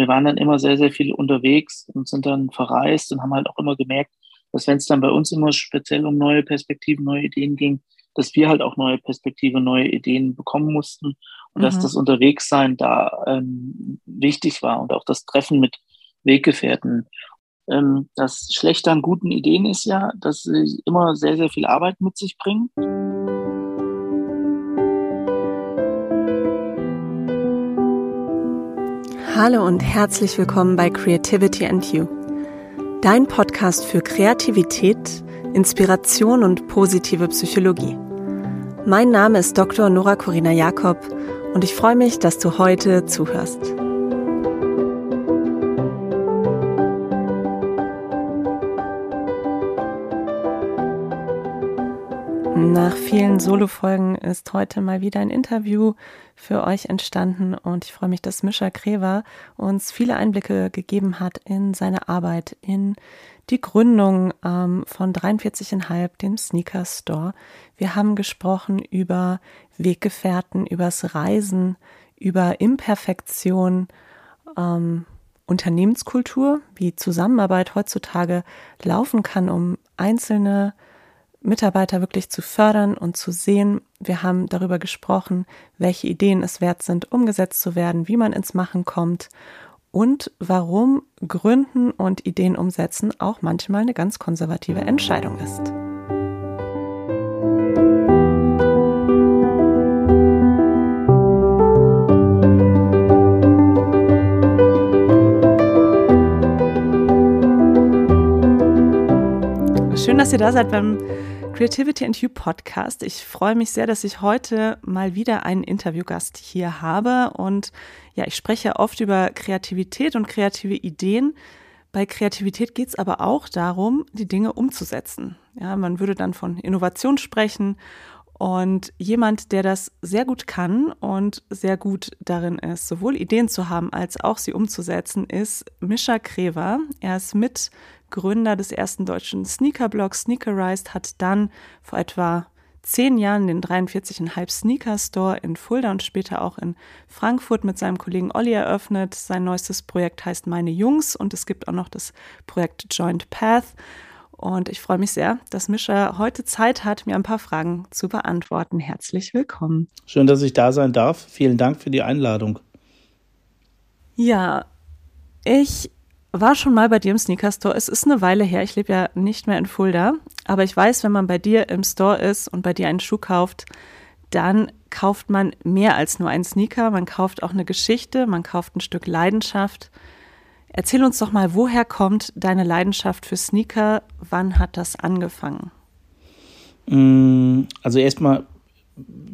wir waren dann immer sehr, sehr viel unterwegs und sind dann verreist und haben halt auch immer gemerkt, dass wenn es dann bei uns immer speziell um neue Perspektiven, neue Ideen ging, dass wir halt auch neue Perspektive, neue Ideen bekommen mussten und mhm. dass das Unterwegssein da ähm, wichtig war und auch das Treffen mit Weggefährten. Ähm, das Schlechte an guten Ideen ist ja, dass sie immer sehr, sehr viel Arbeit mit sich bringen. Hallo und herzlich willkommen bei Creativity and You, dein Podcast für Kreativität, Inspiration und positive Psychologie. Mein Name ist Dr. Nora Corina Jakob und ich freue mich, dass du heute zuhörst. Nach vielen Solo-Folgen ist heute mal wieder ein Interview für euch entstanden und ich freue mich, dass Mischa Krever uns viele Einblicke gegeben hat in seine Arbeit, in die Gründung ähm, von 43,5, dem Sneaker Store. Wir haben gesprochen über Weggefährten, übers Reisen, über Imperfektion, ähm, Unternehmenskultur, wie Zusammenarbeit heutzutage laufen kann, um einzelne Mitarbeiter wirklich zu fördern und zu sehen. Wir haben darüber gesprochen, welche Ideen es wert sind, umgesetzt zu werden, wie man ins Machen kommt und warum Gründen und Ideen umsetzen auch manchmal eine ganz konservative Entscheidung ist. Schön, dass ihr da seid beim Creativity and You Podcast. Ich freue mich sehr, dass ich heute mal wieder einen Interviewgast hier habe. Und ja, ich spreche oft über Kreativität und kreative Ideen. Bei Kreativität geht es aber auch darum, die Dinge umzusetzen. Ja, man würde dann von Innovation sprechen. Und jemand, der das sehr gut kann und sehr gut darin ist, sowohl Ideen zu haben als auch sie umzusetzen, ist Mischa Krever. Er ist mit Gründer des ersten deutschen Sneaker-Blogs Sneakerized, hat dann vor etwa zehn Jahren den 43,5 Sneaker Store in Fulda und später auch in Frankfurt mit seinem Kollegen Olli eröffnet. Sein neuestes Projekt heißt Meine Jungs und es gibt auch noch das Projekt Joint Path. Und ich freue mich sehr, dass Mischa heute Zeit hat, mir ein paar Fragen zu beantworten. Herzlich willkommen. Schön, dass ich da sein darf. Vielen Dank für die Einladung. Ja, ich war schon mal bei dir im Sneaker Store. Es ist eine Weile her. Ich lebe ja nicht mehr in Fulda. Aber ich weiß, wenn man bei dir im Store ist und bei dir einen Schuh kauft, dann kauft man mehr als nur einen Sneaker. Man kauft auch eine Geschichte, man kauft ein Stück Leidenschaft. Erzähl uns doch mal, woher kommt deine Leidenschaft für Sneaker? Wann hat das angefangen? Mm, also erstmal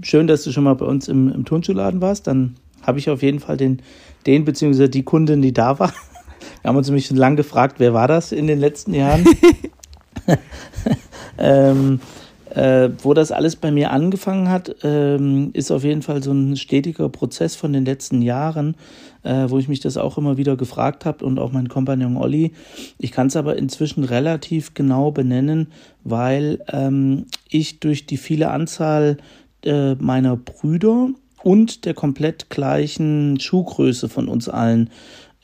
schön, dass du schon mal bei uns im, im Turnschuhladen warst. Dann habe ich auf jeden Fall den, den bzw. die Kundin, die da war, wir haben uns nämlich schon lange gefragt, wer war das in den letzten Jahren? ähm, äh, wo das alles bei mir angefangen hat, ähm, ist auf jeden Fall so ein stetiger Prozess von den letzten Jahren, äh, wo ich mich das auch immer wieder gefragt habe und auch mein Kompagnon Olli. Ich kann es aber inzwischen relativ genau benennen, weil ähm, ich durch die viele Anzahl äh, meiner Brüder und der komplett gleichen Schuhgröße von uns allen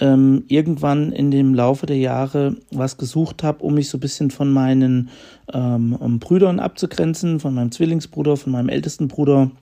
ähm, irgendwann in dem Laufe der Jahre was gesucht habe, um mich so ein bisschen von meinen ähm, Brüdern abzugrenzen, von meinem Zwillingsbruder, von meinem ältesten Bruder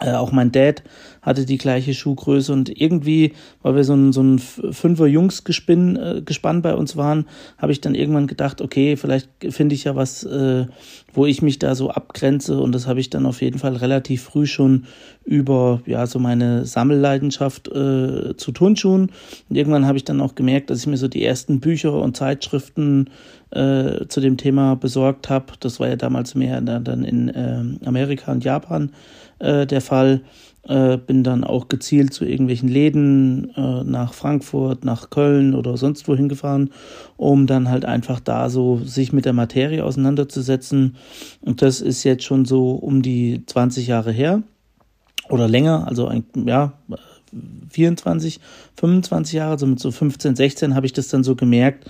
äh, auch mein Dad hatte die gleiche Schuhgröße und irgendwie, weil wir so ein, so ein Fünfer Jungs Gespinn, äh, Gespann bei uns waren, habe ich dann irgendwann gedacht, okay, vielleicht finde ich ja was, äh, wo ich mich da so abgrenze und das habe ich dann auf jeden Fall relativ früh schon über, ja, so meine Sammelleidenschaft äh, zu Turnschuhen und irgendwann habe ich dann auch gemerkt, dass ich mir so die ersten Bücher und Zeitschriften äh, zu dem Thema besorgt habe. Das war ja damals mehr dann in äh, Amerika und Japan äh, der Fall. Äh, bin dann auch gezielt zu irgendwelchen Läden äh, nach Frankfurt, nach Köln oder sonst wohin gefahren, um dann halt einfach da so sich mit der Materie auseinanderzusetzen. Und das ist jetzt schon so um die 20 Jahre her oder länger, also ein, ja, 24, 25 Jahre, also mit so 15, 16 habe ich das dann so gemerkt,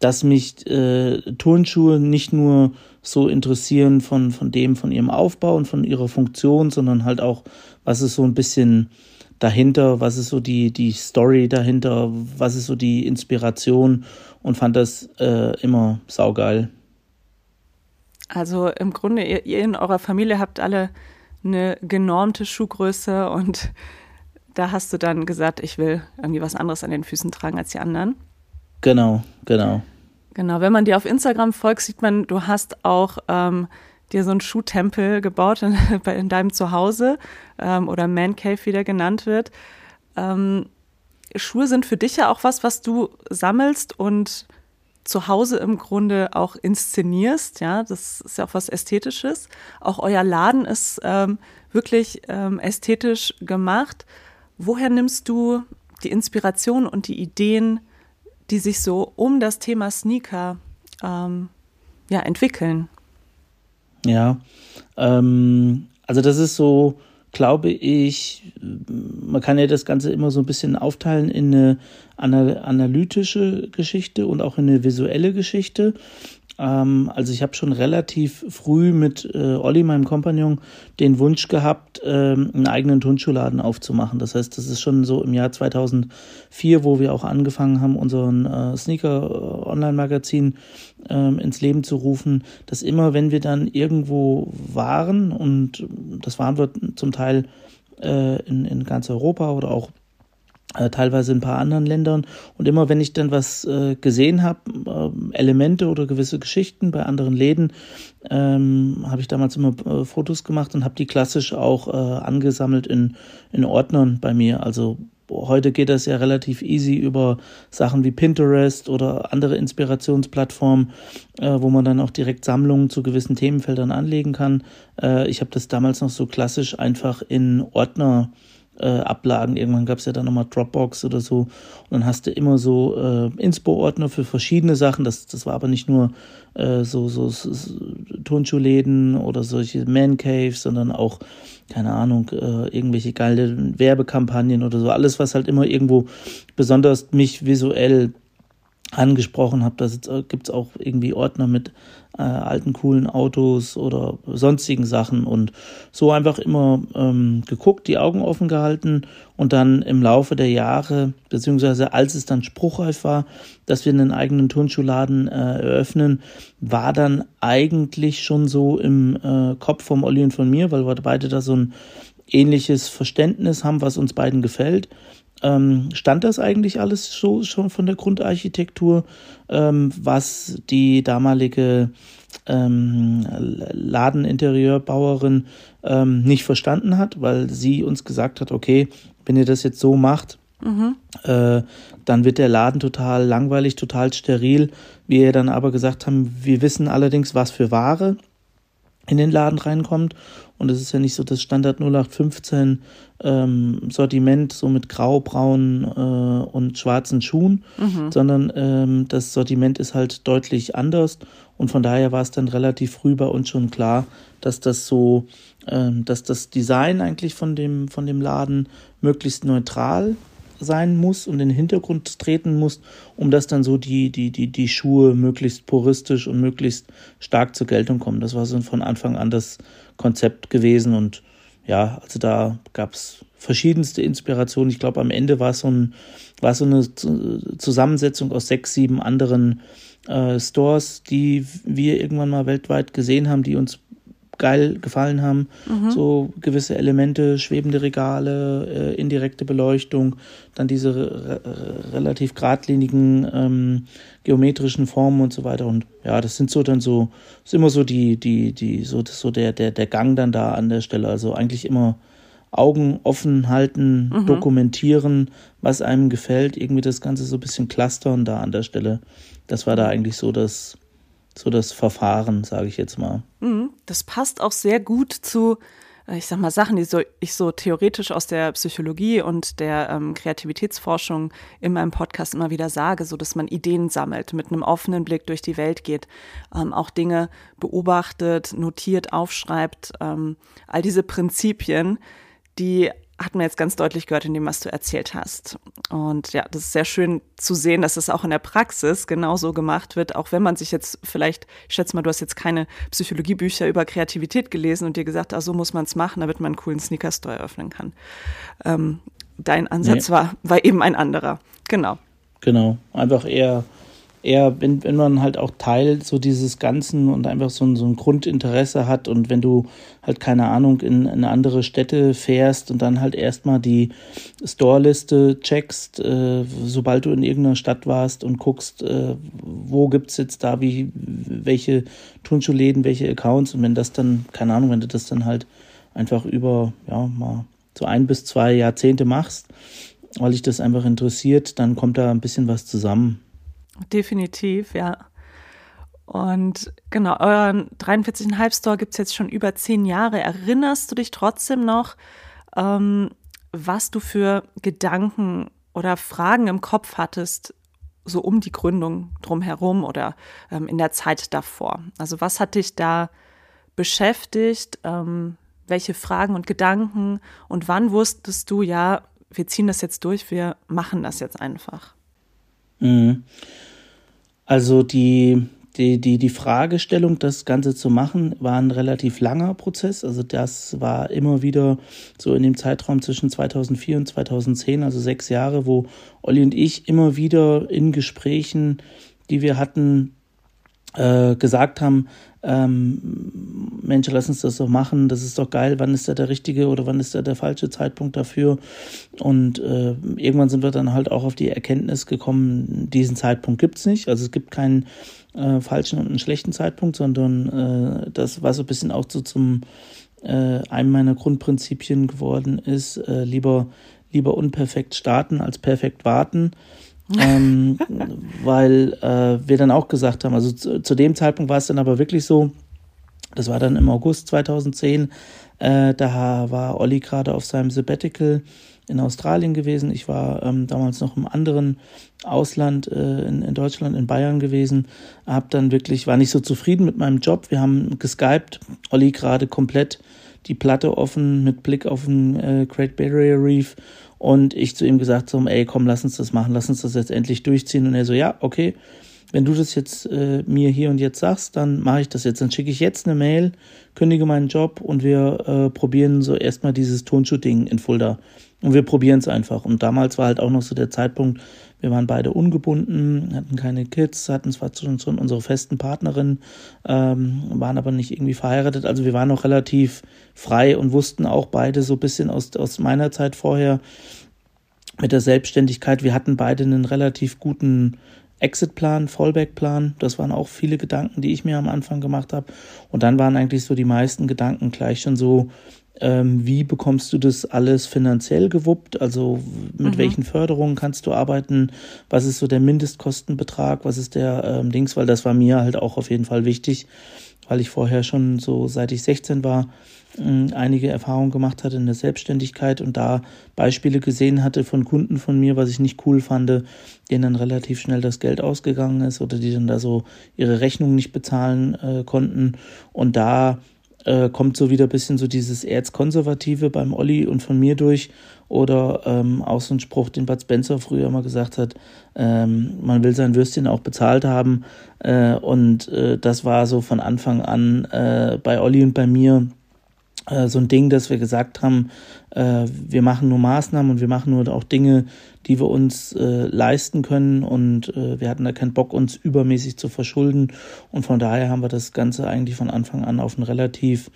dass mich äh, Turnschuhe nicht nur so interessieren von, von dem, von ihrem Aufbau und von ihrer Funktion, sondern halt auch, was es so ein bisschen dahinter, was ist so die, die Story dahinter, was ist so die Inspiration und fand das äh, immer saugeil. Also im Grunde, ihr, ihr in eurer Familie habt alle eine genormte Schuhgröße und da hast du dann gesagt, ich will irgendwie was anderes an den Füßen tragen als die anderen. Genau, genau. Genau, wenn man dir auf Instagram folgt, sieht man, du hast auch ähm, dir so einen Schuhtempel gebaut in, in deinem Zuhause ähm, oder Man Cave, wie der genannt wird. Ähm, Schuhe sind für dich ja auch was, was du sammelst und zu Hause im Grunde auch inszenierst. Ja, das ist ja auch was Ästhetisches. Auch euer Laden ist ähm, wirklich ähm, ästhetisch gemacht. Woher nimmst du die Inspiration und die Ideen, die sich so um das Thema Sneaker ähm, ja, entwickeln? Ja, ähm, also das ist so, glaube ich, man kann ja das Ganze immer so ein bisschen aufteilen in eine analytische Geschichte und auch in eine visuelle Geschichte. Ähm, also ich habe schon relativ früh mit äh, Olli, meinem Kompagnon, den Wunsch gehabt, ähm, einen eigenen Turnschuhladen aufzumachen. Das heißt, das ist schon so im Jahr 2004, wo wir auch angefangen haben, unseren äh, Sneaker-Online-Magazin äh, ins Leben zu rufen, dass immer, wenn wir dann irgendwo waren, und das waren wir zum Teil äh, in, in ganz Europa oder auch teilweise in ein paar anderen Ländern. Und immer wenn ich dann was äh, gesehen habe, äh, Elemente oder gewisse Geschichten bei anderen Läden, ähm, habe ich damals immer äh, Fotos gemacht und habe die klassisch auch äh, angesammelt in, in Ordnern bei mir. Also heute geht das ja relativ easy über Sachen wie Pinterest oder andere Inspirationsplattformen, äh, wo man dann auch direkt Sammlungen zu gewissen Themenfeldern anlegen kann. Äh, ich habe das damals noch so klassisch einfach in Ordner äh, Ablagen. Irgendwann gab es ja dann nochmal Dropbox oder so. Und dann hast du immer so äh, Inspo-Ordner für verschiedene Sachen. Das, das war aber nicht nur äh, so, so, so Turnschuhläden oder solche Man-Caves, sondern auch, keine Ahnung, äh, irgendwelche geile Werbekampagnen oder so. Alles, was halt immer irgendwo besonders mich visuell angesprochen habe, da äh, gibt es auch irgendwie Ordner mit äh, alten coolen Autos oder sonstigen Sachen und so einfach immer ähm, geguckt, die Augen offen gehalten und dann im Laufe der Jahre, beziehungsweise als es dann spruchreif war, dass wir einen eigenen Turnschuhladen äh, eröffnen, war dann eigentlich schon so im äh, Kopf vom Olli und von mir, weil wir beide da so ein ähnliches Verständnis haben, was uns beiden gefällt ähm, stand das eigentlich alles so schon von der Grundarchitektur, ähm, was die damalige ähm, Ladeninterieurbauerin ähm, nicht verstanden hat, weil sie uns gesagt hat, okay, wenn ihr das jetzt so macht, mhm. äh, dann wird der Laden total langweilig, total steril. Wir dann aber gesagt haben, wir wissen allerdings, was für Ware in den Laden reinkommt. Und es ist ja nicht so das Standard 0815 ähm, Sortiment, so mit graubraunen äh, und schwarzen Schuhen, mhm. sondern ähm, das Sortiment ist halt deutlich anders. Und von daher war es dann relativ früh bei uns schon klar, dass das so, ähm, dass das Design eigentlich von dem, von dem Laden möglichst neutral sein muss und in den Hintergrund treten muss, um dass dann so die, die, die, die Schuhe möglichst puristisch und möglichst stark zur Geltung kommen. Das war so von Anfang an das Konzept gewesen und ja, also da gab es verschiedenste Inspirationen. Ich glaube, am Ende war es so, ein, so eine Zusammensetzung aus sechs, sieben anderen äh, Stores, die wir irgendwann mal weltweit gesehen haben, die uns geil gefallen haben. Mhm. So gewisse Elemente, schwebende Regale, äh, indirekte Beleuchtung, dann diese re relativ geradlinigen ähm, geometrischen Formen und so weiter. Und ja, das sind so dann so, ist immer so die, die, die, so, das so der, der, der Gang dann da an der Stelle. Also eigentlich immer Augen offen halten, mhm. dokumentieren, was einem gefällt, irgendwie das Ganze so ein bisschen clustern da an der Stelle. Das war da eigentlich so das, so das Verfahren, sage ich jetzt mal. Mhm. Das passt auch sehr gut zu, äh, ich sag mal, Sachen, die so, ich so theoretisch aus der Psychologie und der ähm, Kreativitätsforschung in meinem Podcast immer wieder sage, so dass man Ideen sammelt, mit einem offenen Blick durch die Welt geht, ähm, auch Dinge beobachtet, notiert, aufschreibt, ähm, all diese Prinzipien, die hat man jetzt ganz deutlich gehört in dem, was du erzählt hast. Und ja, das ist sehr schön zu sehen, dass es auch in der Praxis genauso gemacht wird, auch wenn man sich jetzt vielleicht, ich schätze mal, du hast jetzt keine Psychologiebücher über Kreativität gelesen und dir gesagt, ah, so muss man es machen, damit man einen coolen Sneaker-Store eröffnen kann. Ähm, dein Ansatz nee. war, war eben ein anderer. Genau. Genau. Einfach eher eher, wenn, wenn man halt auch Teil so dieses Ganzen und einfach so ein, so ein Grundinteresse hat und wenn du halt keine Ahnung in, in andere Städte fährst und dann halt erstmal die Store-Liste checkst, äh, sobald du in irgendeiner Stadt warst und guckst, äh, wo gibt's jetzt da wie, welche Turnschuhläden, welche Accounts und wenn das dann, keine Ahnung, wenn du das dann halt einfach über, ja, mal so ein bis zwei Jahrzehnte machst, weil dich das einfach interessiert, dann kommt da ein bisschen was zusammen. Definitiv, ja. Und genau, euren 43,5 Store gibt es jetzt schon über zehn Jahre. Erinnerst du dich trotzdem noch, ähm, was du für Gedanken oder Fragen im Kopf hattest, so um die Gründung drumherum oder ähm, in der Zeit davor? Also was hat dich da beschäftigt? Ähm, welche Fragen und Gedanken? Und wann wusstest du, ja, wir ziehen das jetzt durch, wir machen das jetzt einfach? Mhm. Also die, die, die, die Fragestellung, das Ganze zu machen, war ein relativ langer Prozess. Also das war immer wieder so in dem Zeitraum zwischen 2004 und 2010, also sechs Jahre, wo Olli und ich immer wieder in Gesprächen, die wir hatten, äh, gesagt haben, ähm, Mensch, lass uns das doch machen, das ist doch geil, wann ist da der richtige oder wann ist da der falsche Zeitpunkt dafür? Und äh, irgendwann sind wir dann halt auch auf die Erkenntnis gekommen, diesen Zeitpunkt gibt's nicht. Also es gibt keinen äh, falschen und einen schlechten Zeitpunkt, sondern äh, das war so ein bisschen auch so zum äh, einem meiner Grundprinzipien geworden ist, äh, lieber, lieber unperfekt starten als perfekt warten ähm, weil äh, wir dann auch gesagt haben, also zu, zu, dem Zeitpunkt war es dann aber wirklich so, das war dann im August 2010, äh, da war Olli gerade auf seinem Sabbatical in Australien gewesen. Ich war ähm, damals noch im anderen Ausland äh, in, in, Deutschland, in Bayern gewesen. Hab dann wirklich, war nicht so zufrieden mit meinem Job. Wir haben geskypt, Olli gerade komplett die Platte offen mit Blick auf den äh, Great Barrier Reef und ich zu ihm gesagt so, ey, komm, lass uns das machen, lass uns das jetzt endlich durchziehen. Und er so, ja, okay, wenn du das jetzt äh, mir hier und jetzt sagst, dann mache ich das jetzt. Dann schicke ich jetzt eine Mail, kündige meinen Job und wir äh, probieren so erstmal dieses Tonshooting in Fulda. Und wir probieren es einfach. Und damals war halt auch noch so der Zeitpunkt, wir waren beide ungebunden, hatten keine Kids, hatten zwar schon, schon unsere festen Partnerinnen, ähm, waren aber nicht irgendwie verheiratet. Also wir waren noch relativ frei und wussten auch beide so ein bisschen aus, aus meiner Zeit vorher mit der Selbstständigkeit. Wir hatten beide einen relativ guten Exit-Plan, Fallback-Plan. Das waren auch viele Gedanken, die ich mir am Anfang gemacht habe. Und dann waren eigentlich so die meisten Gedanken gleich schon so, ähm, wie bekommst du das alles finanziell gewuppt? Also mit mhm. welchen Förderungen kannst du arbeiten? Was ist so der Mindestkostenbetrag? Was ist der ähm, Dings? Weil das war mir halt auch auf jeden Fall wichtig, weil ich vorher schon so seit ich 16 war äh, einige Erfahrungen gemacht hatte in der Selbstständigkeit und da Beispiele gesehen hatte von Kunden von mir, was ich nicht cool fand, denen dann relativ schnell das Geld ausgegangen ist oder die dann da so ihre Rechnungen nicht bezahlen äh, konnten und da äh, kommt so wieder ein bisschen so dieses Erzkonservative beim Olli und von mir durch. Oder ähm, auch so ein Spruch, den Bud Spencer früher mal gesagt hat, ähm, man will sein Würstchen auch bezahlt haben. Äh, und äh, das war so von Anfang an äh, bei Olli und bei mir so ein Ding, dass wir gesagt haben, äh, wir machen nur Maßnahmen und wir machen nur auch Dinge, die wir uns äh, leisten können und äh, wir hatten da keinen Bock, uns übermäßig zu verschulden und von daher haben wir das Ganze eigentlich von Anfang an auf einen relativ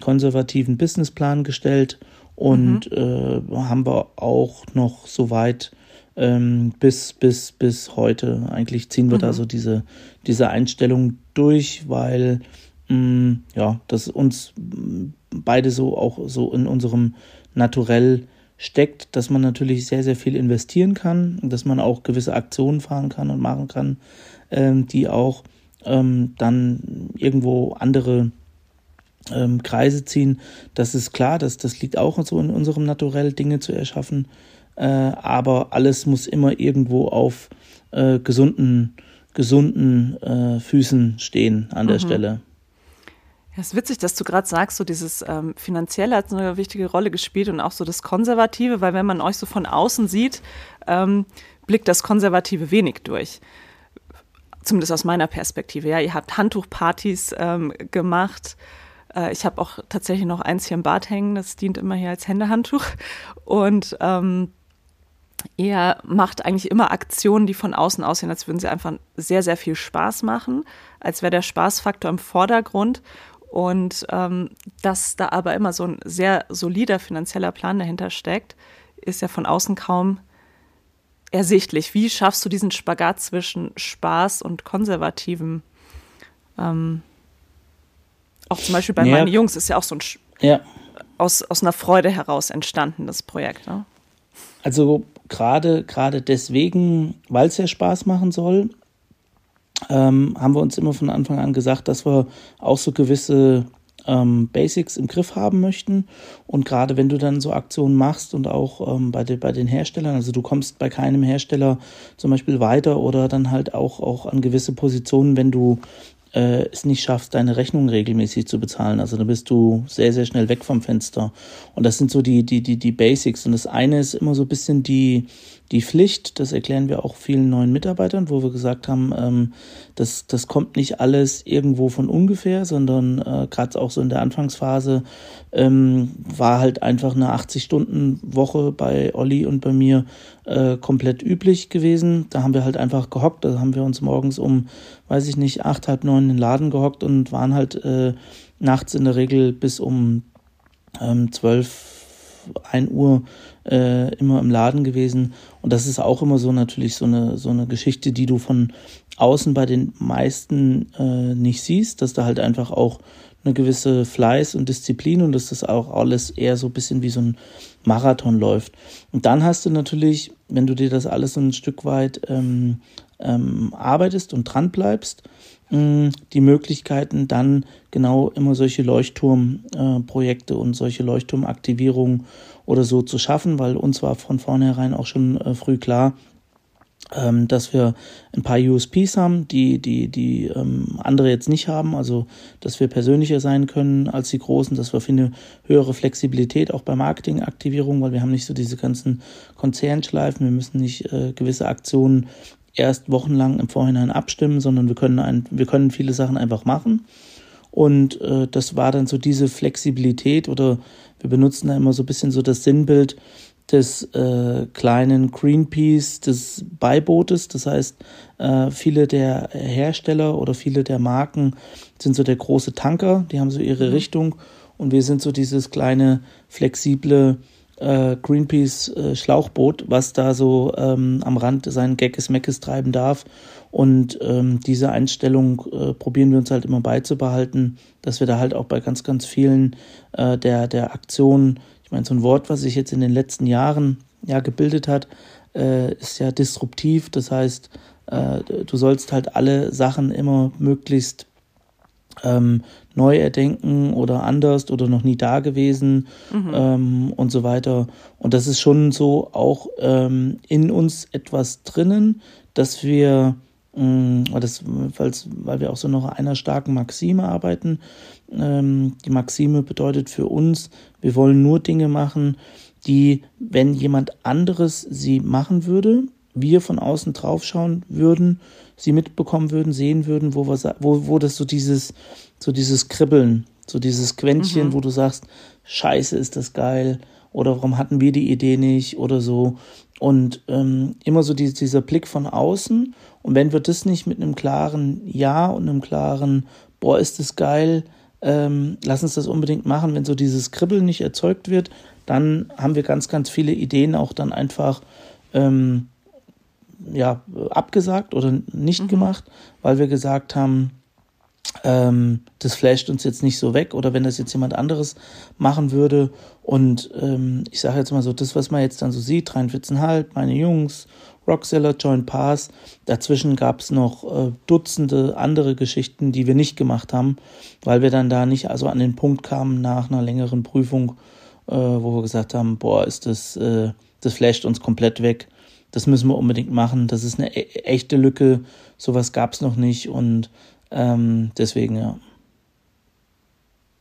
konservativen Businessplan gestellt und mhm. äh, haben wir auch noch soweit ähm, bis, bis, bis heute. Eigentlich ziehen wir mhm. da so diese, diese Einstellung durch, weil mh, mm, ja, das uns beide so auch so in unserem Naturell steckt, dass man natürlich sehr, sehr viel investieren kann, dass man auch gewisse Aktionen fahren kann und machen kann, ähm, die auch ähm, dann irgendwo andere ähm, Kreise ziehen. Das ist klar, das, das liegt auch so in unserem Naturell, Dinge zu erschaffen. Äh, aber alles muss immer irgendwo auf äh, gesunden, gesunden äh, Füßen stehen an der mhm. Stelle. Es ist witzig, dass du gerade sagst, so dieses ähm, Finanzielle hat eine wichtige Rolle gespielt und auch so das Konservative, weil wenn man euch so von außen sieht, ähm, blickt das Konservative wenig durch. Zumindest aus meiner Perspektive. Ja, ihr habt Handtuchpartys ähm, gemacht. Äh, ich habe auch tatsächlich noch eins hier im Bad hängen, das dient immer hier als Händehandtuch. Und ähm, ihr macht eigentlich immer Aktionen, die von außen aussehen, als würden sie einfach sehr, sehr viel Spaß machen, als wäre der Spaßfaktor im Vordergrund. Und ähm, dass da aber immer so ein sehr solider finanzieller Plan dahinter steckt, ist ja von außen kaum ersichtlich. Wie schaffst du diesen Spagat zwischen Spaß und konservativem? Ähm, auch zum Beispiel bei ja. meinen Jungs ist ja auch so ein ja. aus, aus einer Freude heraus entstanden, das Projekt. Ne? Also gerade gerade deswegen, weil es ja Spaß machen soll, ähm, haben wir uns immer von Anfang an gesagt, dass wir auch so gewisse ähm, Basics im Griff haben möchten. Und gerade wenn du dann so Aktionen machst und auch ähm, bei, de, bei den Herstellern, also du kommst bei keinem Hersteller zum Beispiel weiter oder dann halt auch, auch an gewisse Positionen, wenn du äh, es nicht schaffst, deine Rechnung regelmäßig zu bezahlen. Also da bist du sehr, sehr schnell weg vom Fenster. Und das sind so die, die, die, die Basics. Und das eine ist immer so ein bisschen die, die Pflicht, das erklären wir auch vielen neuen Mitarbeitern, wo wir gesagt haben, ähm, das, das kommt nicht alles irgendwo von ungefähr, sondern äh, gerade auch so in der Anfangsphase ähm, war halt einfach eine 80-Stunden-Woche bei Olli und bei mir äh, komplett üblich gewesen. Da haben wir halt einfach gehockt, da haben wir uns morgens um, weiß ich nicht, acht, halb neun in den Laden gehockt und waren halt äh, nachts in der Regel bis um ähm, 12, 1 Uhr äh, immer im Laden gewesen. Und das ist auch immer so natürlich so eine, so eine Geschichte, die du von außen bei den meisten äh, nicht siehst, dass da halt einfach auch eine gewisse Fleiß und Disziplin und dass das auch alles eher so ein bisschen wie so ein Marathon läuft. Und dann hast du natürlich, wenn du dir das alles so ein Stück weit ähm, ähm, arbeitest und dran bleibst, die Möglichkeiten, dann genau immer solche Leuchtturmprojekte äh, und solche Leuchtturmaktivierungen oder so zu schaffen, weil uns war von vornherein auch schon äh, früh klar, ähm, dass wir ein paar USPs haben, die, die, die ähm, andere jetzt nicht haben, also dass wir persönlicher sein können als die Großen, dass wir für eine höhere Flexibilität auch bei Marketingaktivierung, weil wir haben nicht so diese ganzen Konzernschleifen, wir müssen nicht äh, gewisse Aktionen erst wochenlang im Vorhinein abstimmen, sondern wir können, ein, wir können viele Sachen einfach machen. Und äh, das war dann so diese Flexibilität oder wir benutzen da immer so ein bisschen so das Sinnbild des äh, kleinen Greenpeace, des Beibootes. Das heißt, äh, viele der Hersteller oder viele der Marken sind so der große Tanker, die haben so ihre mhm. Richtung und wir sind so dieses kleine, flexible äh, Greenpeace äh, Schlauchboot, was da so ähm, am Rand seinen Geckes Meckes treiben darf. Und ähm, diese Einstellung äh, probieren wir uns halt immer beizubehalten, dass wir da halt auch bei ganz, ganz vielen äh, der, der Aktionen, ich meine, so ein Wort, was sich jetzt in den letzten Jahren ja gebildet hat, äh, ist ja disruptiv. Das heißt, äh, du sollst halt alle Sachen immer möglichst ähm, neu erdenken oder anders oder noch nie da gewesen mhm. ähm, und so weiter. Und das ist schon so auch ähm, in uns etwas drinnen, dass wir, ähm, das, weil wir auch so noch einer starken Maxime arbeiten. Ähm, die Maxime bedeutet für uns, wir wollen nur Dinge machen, die, wenn jemand anderes sie machen würde, wir von außen draufschauen würden, sie mitbekommen würden, sehen würden, wo, wir, wo, wo das so dieses, so dieses Kribbeln, so dieses Quäntchen, mhm. wo du sagst, scheiße, ist das geil oder warum hatten wir die Idee nicht oder so. Und ähm, immer so die, dieser Blick von außen. Und wenn wir das nicht mit einem klaren Ja und einem klaren, boah, ist das geil, ähm, lass uns das unbedingt machen, wenn so dieses Kribbeln nicht erzeugt wird, dann haben wir ganz, ganz viele Ideen auch dann einfach ähm, ja, abgesagt oder nicht mhm. gemacht, weil wir gesagt haben, ähm, das flasht uns jetzt nicht so weg oder wenn das jetzt jemand anderes machen würde und ähm, ich sage jetzt mal so, das, was man jetzt dann so sieht, 43,5, meine Jungs, Rockseller, Joint Pass, dazwischen gab es noch äh, Dutzende andere Geschichten, die wir nicht gemacht haben, weil wir dann da nicht also an den Punkt kamen nach einer längeren Prüfung, äh, wo wir gesagt haben, boah, ist das, äh, das flasht uns komplett weg das müssen wir unbedingt machen. Das ist eine e echte Lücke. Sowas gab es noch nicht und ähm, deswegen, ja.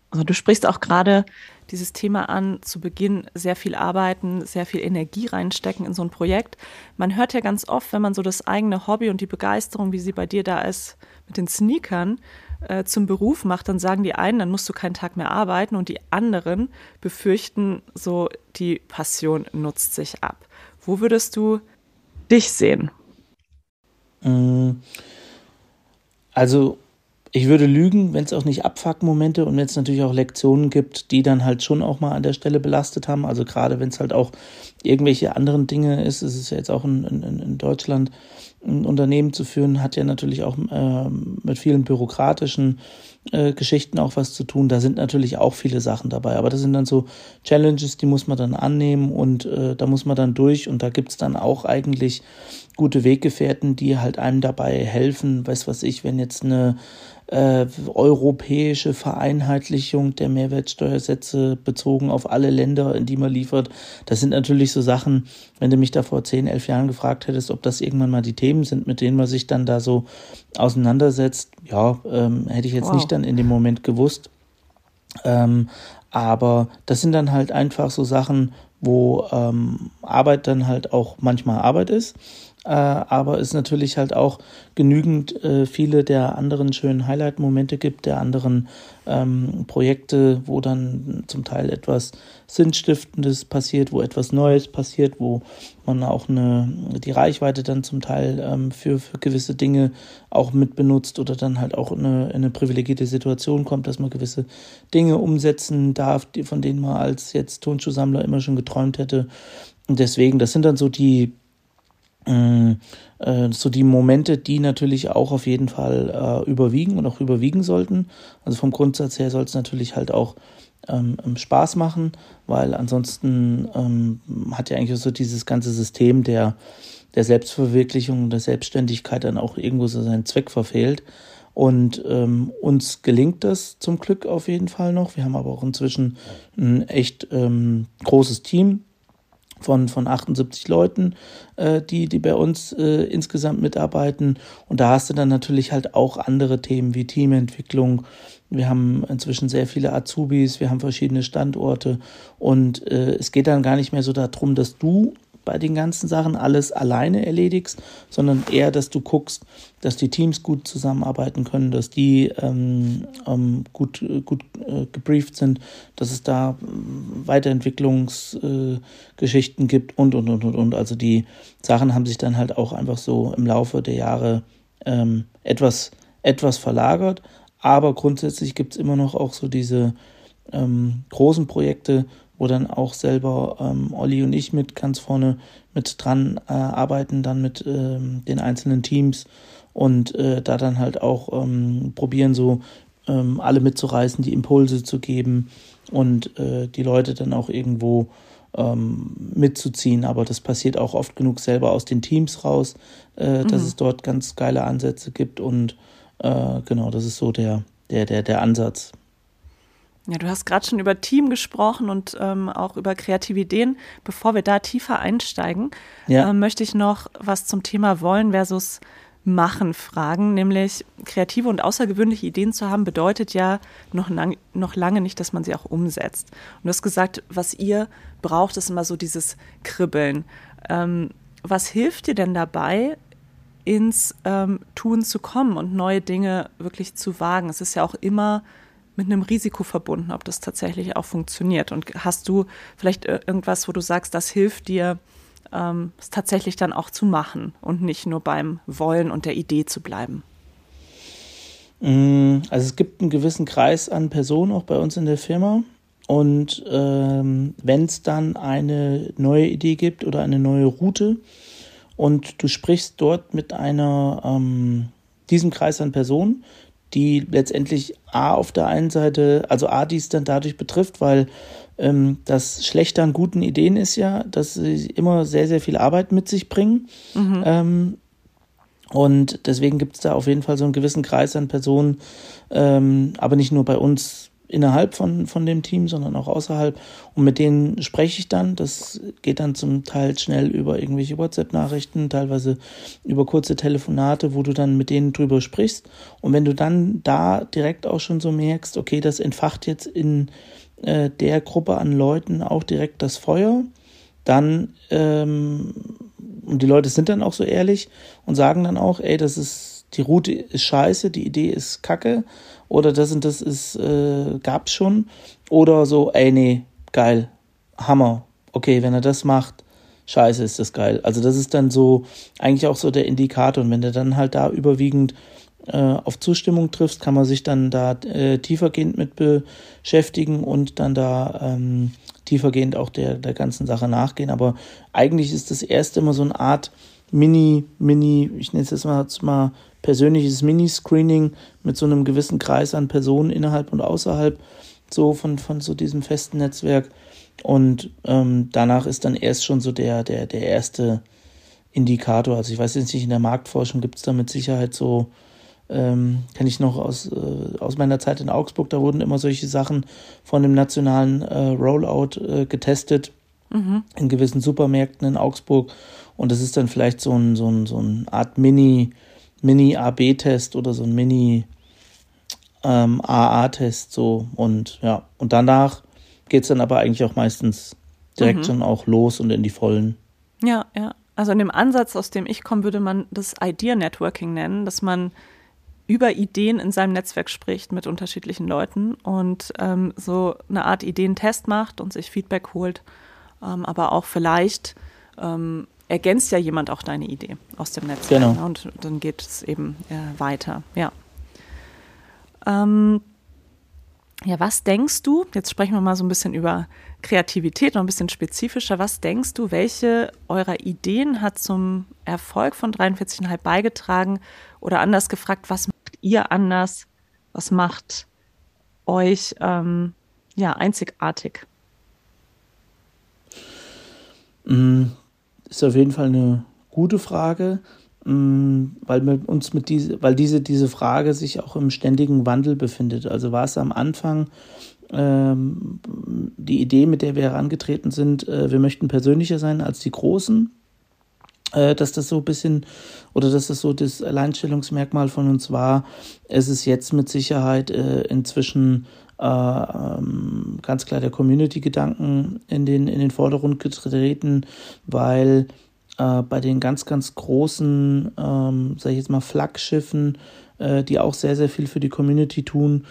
Also du sprichst auch gerade dieses Thema an, zu Beginn sehr viel arbeiten, sehr viel Energie reinstecken in so ein Projekt. Man hört ja ganz oft, wenn man so das eigene Hobby und die Begeisterung, wie sie bei dir da ist, mit den Sneakern äh, zum Beruf macht, dann sagen die einen, dann musst du keinen Tag mehr arbeiten und die anderen befürchten so, die Passion nutzt sich ab. Wo würdest du dich sehen? Mm. Also ich würde lügen, wenn es auch nicht Abfuck-Momente und wenn es natürlich auch Lektionen gibt, die dann halt schon auch mal an der Stelle belastet haben. Also gerade wenn es halt auch irgendwelche anderen Dinge ist, es ist ja jetzt auch in, in, in Deutschland ein Unternehmen zu führen, hat ja natürlich auch äh, mit vielen bürokratischen äh, Geschichten auch was zu tun. Da sind natürlich auch viele Sachen dabei. Aber das sind dann so Challenges, die muss man dann annehmen und äh, da muss man dann durch. Und da gibt's dann auch eigentlich gute Weggefährten, die halt einem dabei helfen. Weiß was ich, wenn jetzt eine äh, europäische Vereinheitlichung der Mehrwertsteuersätze bezogen auf alle Länder, in die man liefert. Das sind natürlich so Sachen, wenn du mich da vor zehn, elf Jahren gefragt hättest, ob das irgendwann mal die Themen sind, mit denen man sich dann da so auseinandersetzt, ja, ähm, hätte ich jetzt wow. nicht dann in dem Moment gewusst. Ähm, aber das sind dann halt einfach so Sachen, wo ähm, Arbeit dann halt auch manchmal Arbeit ist aber es natürlich halt auch genügend äh, viele der anderen schönen Highlight-Momente gibt, der anderen ähm, Projekte, wo dann zum Teil etwas Sinnstiftendes passiert, wo etwas Neues passiert, wo man auch eine, die Reichweite dann zum Teil ähm, für, für gewisse Dinge auch mit benutzt oder dann halt auch in eine, in eine privilegierte Situation kommt, dass man gewisse Dinge umsetzen darf, die, von denen man als jetzt Tonschuhsammler immer schon geträumt hätte. Und deswegen, das sind dann so die äh, äh, so die Momente, die natürlich auch auf jeden Fall äh, überwiegen und auch überwiegen sollten. Also vom Grundsatz her soll es natürlich halt auch ähm, ähm, Spaß machen, weil ansonsten ähm, hat ja eigentlich so dieses ganze System der, der Selbstverwirklichung, der Selbstständigkeit dann auch irgendwo so seinen Zweck verfehlt. Und ähm, uns gelingt das zum Glück auf jeden Fall noch. Wir haben aber auch inzwischen ein echt ähm, großes Team, von, von 78 Leuten, äh, die, die bei uns äh, insgesamt mitarbeiten. Und da hast du dann natürlich halt auch andere Themen wie Teamentwicklung. Wir haben inzwischen sehr viele Azubis, wir haben verschiedene Standorte und äh, es geht dann gar nicht mehr so darum, dass du bei den ganzen Sachen alles alleine erledigst, sondern eher, dass du guckst, dass die Teams gut zusammenarbeiten können, dass die ähm, ähm, gut, gut äh, gebrieft sind, dass es da ähm, Weiterentwicklungsgeschichten äh, gibt und, und, und, und, und. Also die Sachen haben sich dann halt auch einfach so im Laufe der Jahre ähm, etwas, etwas verlagert, aber grundsätzlich gibt es immer noch auch so diese ähm, großen Projekte, wo dann auch selber ähm, Olli und ich mit ganz vorne mit dran äh, arbeiten, dann mit ähm, den einzelnen Teams und äh, da dann halt auch ähm, probieren, so ähm, alle mitzureißen, die Impulse zu geben und äh, die Leute dann auch irgendwo ähm, mitzuziehen. Aber das passiert auch oft genug selber aus den Teams raus, äh, dass mhm. es dort ganz geile Ansätze gibt und äh, genau, das ist so der, der, der, der Ansatz. Ja, du hast gerade schon über Team gesprochen und ähm, auch über kreative Ideen. Bevor wir da tiefer einsteigen, ja. äh, möchte ich noch was zum Thema Wollen versus Machen fragen, nämlich kreative und außergewöhnliche Ideen zu haben, bedeutet ja noch, lang, noch lange nicht, dass man sie auch umsetzt. Und du hast gesagt, was ihr braucht, ist immer so dieses Kribbeln. Ähm, was hilft dir denn dabei, ins ähm, Tun zu kommen und neue Dinge wirklich zu wagen? Es ist ja auch immer mit einem Risiko verbunden, ob das tatsächlich auch funktioniert. Und hast du vielleicht irgendwas, wo du sagst, das hilft dir, ähm, es tatsächlich dann auch zu machen und nicht nur beim Wollen und der Idee zu bleiben? Mm, also es gibt einen gewissen Kreis an Personen auch bei uns in der Firma. Und ähm, wenn es dann eine neue Idee gibt oder eine neue Route und du sprichst dort mit einer ähm, diesem Kreis an Personen, die letztendlich A auf der einen Seite, also A, die es dann dadurch betrifft, weil ähm, das Schlechte an guten Ideen ist ja, dass sie immer sehr, sehr viel Arbeit mit sich bringen. Mhm. Ähm, und deswegen gibt es da auf jeden Fall so einen gewissen Kreis an Personen, ähm, aber nicht nur bei uns innerhalb von, von dem Team, sondern auch außerhalb. Und mit denen spreche ich dann. Das geht dann zum Teil schnell über irgendwelche WhatsApp-Nachrichten, teilweise über kurze Telefonate, wo du dann mit denen drüber sprichst. Und wenn du dann da direkt auch schon so merkst, okay, das entfacht jetzt in äh, der Gruppe an Leuten auch direkt das Feuer, dann, ähm, und die Leute sind dann auch so ehrlich und sagen dann auch, ey, das ist, die Route ist scheiße, die Idee ist kacke, oder das und das ist, äh, gab's schon. Oder so, ey, nee, geil, Hammer. Okay, wenn er das macht, scheiße, ist das geil. Also das ist dann so eigentlich auch so der Indikator. Und wenn du dann halt da überwiegend äh, auf Zustimmung triffst, kann man sich dann da äh, tiefergehend mit beschäftigen und dann da ähm, tiefergehend auch der, der ganzen Sache nachgehen. Aber eigentlich ist das erste immer so eine Art Mini, Mini, ich nenne es jetzt mal, jetzt mal persönliches Mini-Screening mit so einem gewissen Kreis an Personen innerhalb und außerhalb so von, von so diesem festen Netzwerk. Und ähm, danach ist dann erst schon so der, der, der erste Indikator. Also ich weiß jetzt nicht, in der Marktforschung gibt es da mit Sicherheit so, ähm, kenne ich noch aus, äh, aus meiner Zeit in Augsburg, da wurden immer solche Sachen von dem nationalen äh, Rollout äh, getestet mhm. in gewissen Supermärkten in Augsburg. Und das ist dann vielleicht so ein, so ein, so eine Art Mini, Mini-AB-Test oder so ein Mini- ähm, AA-Test so und ja, und danach geht es dann aber eigentlich auch meistens direkt mhm. schon auch los und in die Vollen. Ja, ja. Also in dem Ansatz, aus dem ich komme, würde man das Idea Networking nennen, dass man über Ideen in seinem Netzwerk spricht mit unterschiedlichen Leuten und ähm, so eine Art Ideentest macht und sich Feedback holt, ähm, aber auch vielleicht ähm, ergänzt ja jemand auch deine Idee aus dem Netzwerk genau. Ne? und dann geht es eben äh, weiter. Ja. Ähm, ja, was denkst du? Jetzt sprechen wir mal so ein bisschen über Kreativität, noch ein bisschen spezifischer. Was denkst du, welche eurer Ideen hat zum Erfolg von 43,5 beigetragen? Oder anders gefragt, was macht ihr anders? Was macht euch ähm, ja, einzigartig? Mm, ist auf jeden Fall eine gute Frage. Mm, weil wir uns mit diese, weil diese, diese Frage sich auch im ständigen Wandel befindet. Also war es am Anfang ähm, die Idee, mit der wir herangetreten sind, äh, wir möchten persönlicher sein als die Großen, äh, dass das so ein bisschen oder dass das so das Alleinstellungsmerkmal von uns war. Es ist jetzt mit Sicherheit äh, inzwischen ganz klar der Community-Gedanken in den, in den Vordergrund getreten, weil äh, bei den ganz, ganz großen, ähm, sag ich jetzt mal, Flaggschiffen, äh, die auch sehr, sehr viel für die Community tun,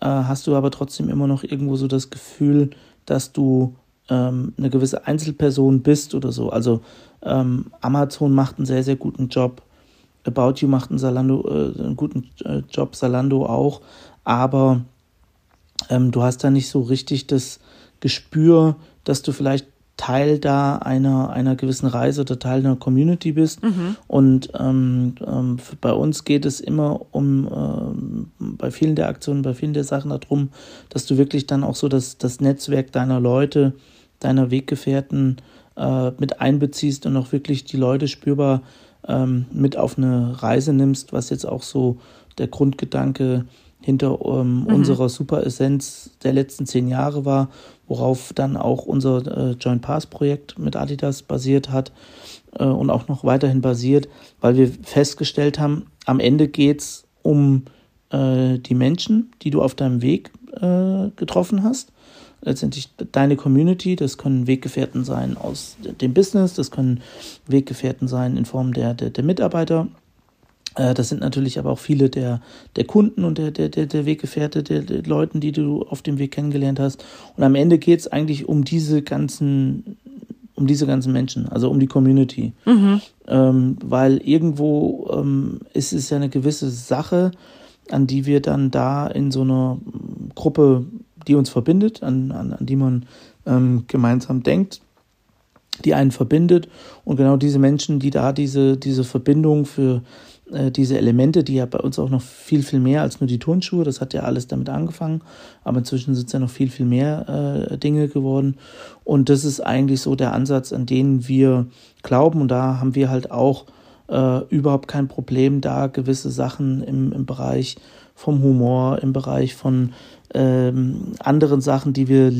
äh, hast du aber trotzdem immer noch irgendwo so das Gefühl, dass du ähm, eine gewisse Einzelperson bist oder so. Also ähm, Amazon macht einen sehr, sehr guten Job. About You macht einen, Salando, äh, einen guten äh, Job, Salando auch, aber ähm, du hast da nicht so richtig das Gespür, dass du vielleicht Teil da einer, einer gewissen Reise oder Teil einer Community bist. Mhm. Und ähm, ähm, bei uns geht es immer um, ähm, bei vielen der Aktionen, bei vielen der Sachen darum, dass du wirklich dann auch so das, das Netzwerk deiner Leute, deiner Weggefährten äh, mit einbeziehst und auch wirklich die Leute spürbar ähm, mit auf eine Reise nimmst, was jetzt auch so der Grundgedanke hinter ähm, mhm. unserer Superessenz der letzten zehn Jahre war, worauf dann auch unser äh, Joint Pass Projekt mit Adidas basiert hat äh, und auch noch weiterhin basiert, weil wir festgestellt haben, am Ende geht's um äh, die Menschen, die du auf deinem Weg äh, getroffen hast. Letztendlich deine Community, das können Weggefährten sein aus dem Business, das können Weggefährten sein in Form der, der, der Mitarbeiter das sind natürlich aber auch viele der, der Kunden und der, der, der Weggefährte, der, der Leuten, die du auf dem Weg kennengelernt hast. Und am Ende geht es eigentlich um diese ganzen, um diese ganzen Menschen, also um die Community. Mhm. Ähm, weil irgendwo ähm, ist es ja eine gewisse Sache, an die wir dann da in so einer Gruppe, die uns verbindet, an, an, an die man ähm, gemeinsam denkt, die einen verbindet. Und genau diese Menschen, die da diese, diese Verbindung für äh, diese Elemente, die ja bei uns auch noch viel, viel mehr als nur die Turnschuhe, das hat ja alles damit angefangen, aber inzwischen sind es ja noch viel, viel mehr äh, Dinge geworden. Und das ist eigentlich so der Ansatz, an den wir glauben. Und da haben wir halt auch äh, überhaupt kein Problem, da gewisse Sachen im, im Bereich vom Humor, im Bereich von ähm, anderen Sachen, die wir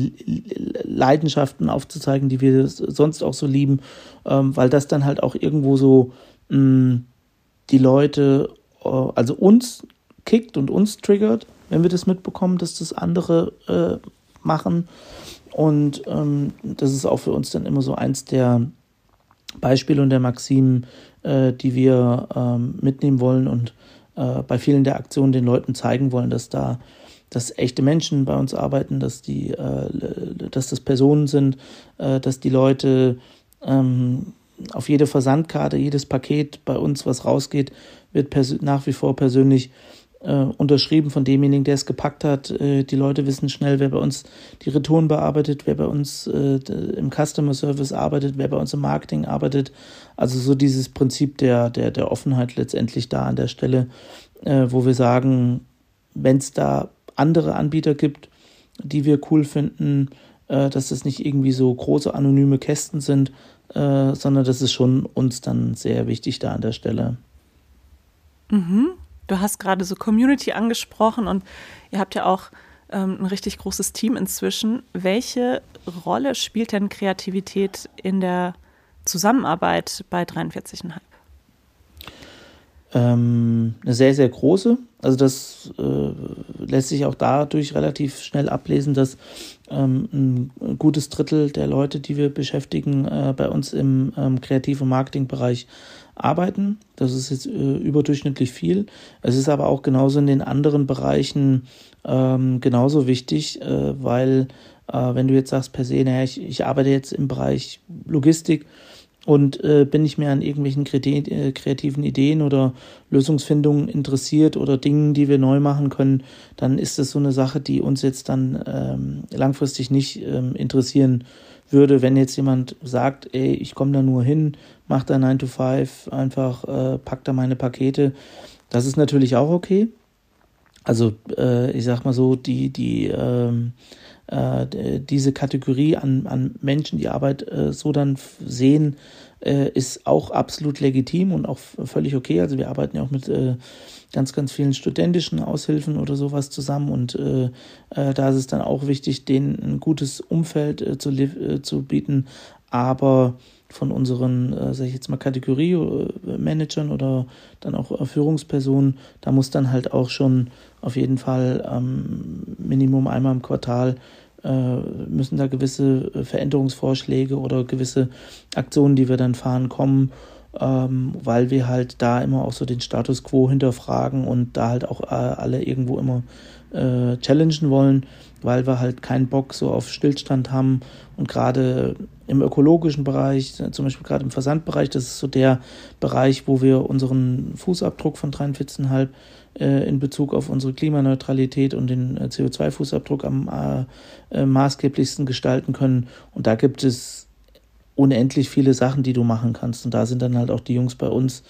Leidenschaften aufzuzeigen, die wir sonst auch so lieben, ähm, weil das dann halt auch irgendwo so mh, mm, die Leute, äh, also uns kickt und uns triggert, wenn wir das mitbekommen, dass das andere äh, machen. Und ähm, das ist auch für uns dann immer so eins der Beispiele und der Maximen, äh, die wir ähm, mitnehmen wollen und äh, bei vielen der Aktionen den Leuten zeigen wollen, dass da dass echte Menschen bei uns arbeiten, dass die, äh, dass das Personen sind, äh, dass die Leute Ähm, auf jede Versandkarte, jedes Paket bei uns, was rausgeht, wird nach wie vor persönlich äh, unterschrieben von demjenigen, der es gepackt hat. Äh, die Leute wissen schnell, wer bei uns die Retouren bearbeitet, wer bei uns äh, im Customer Service arbeitet, wer bei uns im Marketing arbeitet. Also so dieses Prinzip der, der, der Offenheit letztendlich da an der Stelle, äh, wo wir sagen, wenn es da andere Anbieter gibt, die wir cool finden, äh, dass das nicht irgendwie so große anonyme Kästen sind, äh, sondern das ist schon uns dann sehr wichtig da an der Stelle. Mhm. Du hast gerade so Community angesprochen und ihr habt ja auch ähm, ein richtig großes Team inzwischen. Welche Rolle spielt denn Kreativität in der Zusammenarbeit bei 43,5? Ähm, eine sehr, sehr große. Also das äh, lässt sich auch dadurch relativ schnell ablesen, dass ähm, ein gutes Drittel der Leute, die wir beschäftigen, äh, bei uns im ähm, Kreativ- und Marketingbereich arbeiten. Das ist jetzt äh, überdurchschnittlich viel. Es ist aber auch genauso in den anderen Bereichen ähm, genauso wichtig, äh, weil äh, wenn du jetzt sagst per se, naja, ich, ich arbeite jetzt im Bereich Logistik, und äh, bin ich mehr an irgendwelchen äh, kreativen Ideen oder Lösungsfindungen interessiert oder Dingen, die wir neu machen können, dann ist das so eine Sache, die uns jetzt dann ähm, langfristig nicht ähm, interessieren würde, wenn jetzt jemand sagt, ey, ich komme da nur hin, mach da 9 to 5, einfach äh, pack da meine Pakete. Das ist natürlich auch okay. Also äh, ich sag mal so, die, die ähm, äh, diese Kategorie an, an Menschen, die Arbeit äh, so dann sehen, äh, ist auch absolut legitim und auch völlig okay. Also wir arbeiten ja auch mit äh, ganz, ganz vielen studentischen Aushilfen oder sowas zusammen und äh, äh, da ist es dann auch wichtig, denen ein gutes Umfeld äh, zu, äh, zu bieten, aber von unseren, äh, sag ich jetzt mal, Kategorie-Managern oder dann auch äh, Führungspersonen, da muss dann halt auch schon auf jeden Fall ähm, Minimum einmal im Quartal äh, müssen da gewisse äh, Veränderungsvorschläge oder gewisse Aktionen, die wir dann fahren, kommen, ähm, weil wir halt da immer auch so den Status quo hinterfragen und da halt auch äh, alle irgendwo immer äh, challengen wollen, weil wir halt keinen Bock so auf Stillstand haben. Und gerade im ökologischen Bereich, zum Beispiel gerade im Versandbereich, das ist so der Bereich, wo wir unseren Fußabdruck von 43,5 äh, in Bezug auf unsere Klimaneutralität und den äh, CO2-Fußabdruck am äh, äh, maßgeblichsten gestalten können. Und da gibt es unendlich viele Sachen, die du machen kannst. Und da sind dann halt auch die Jungs bei uns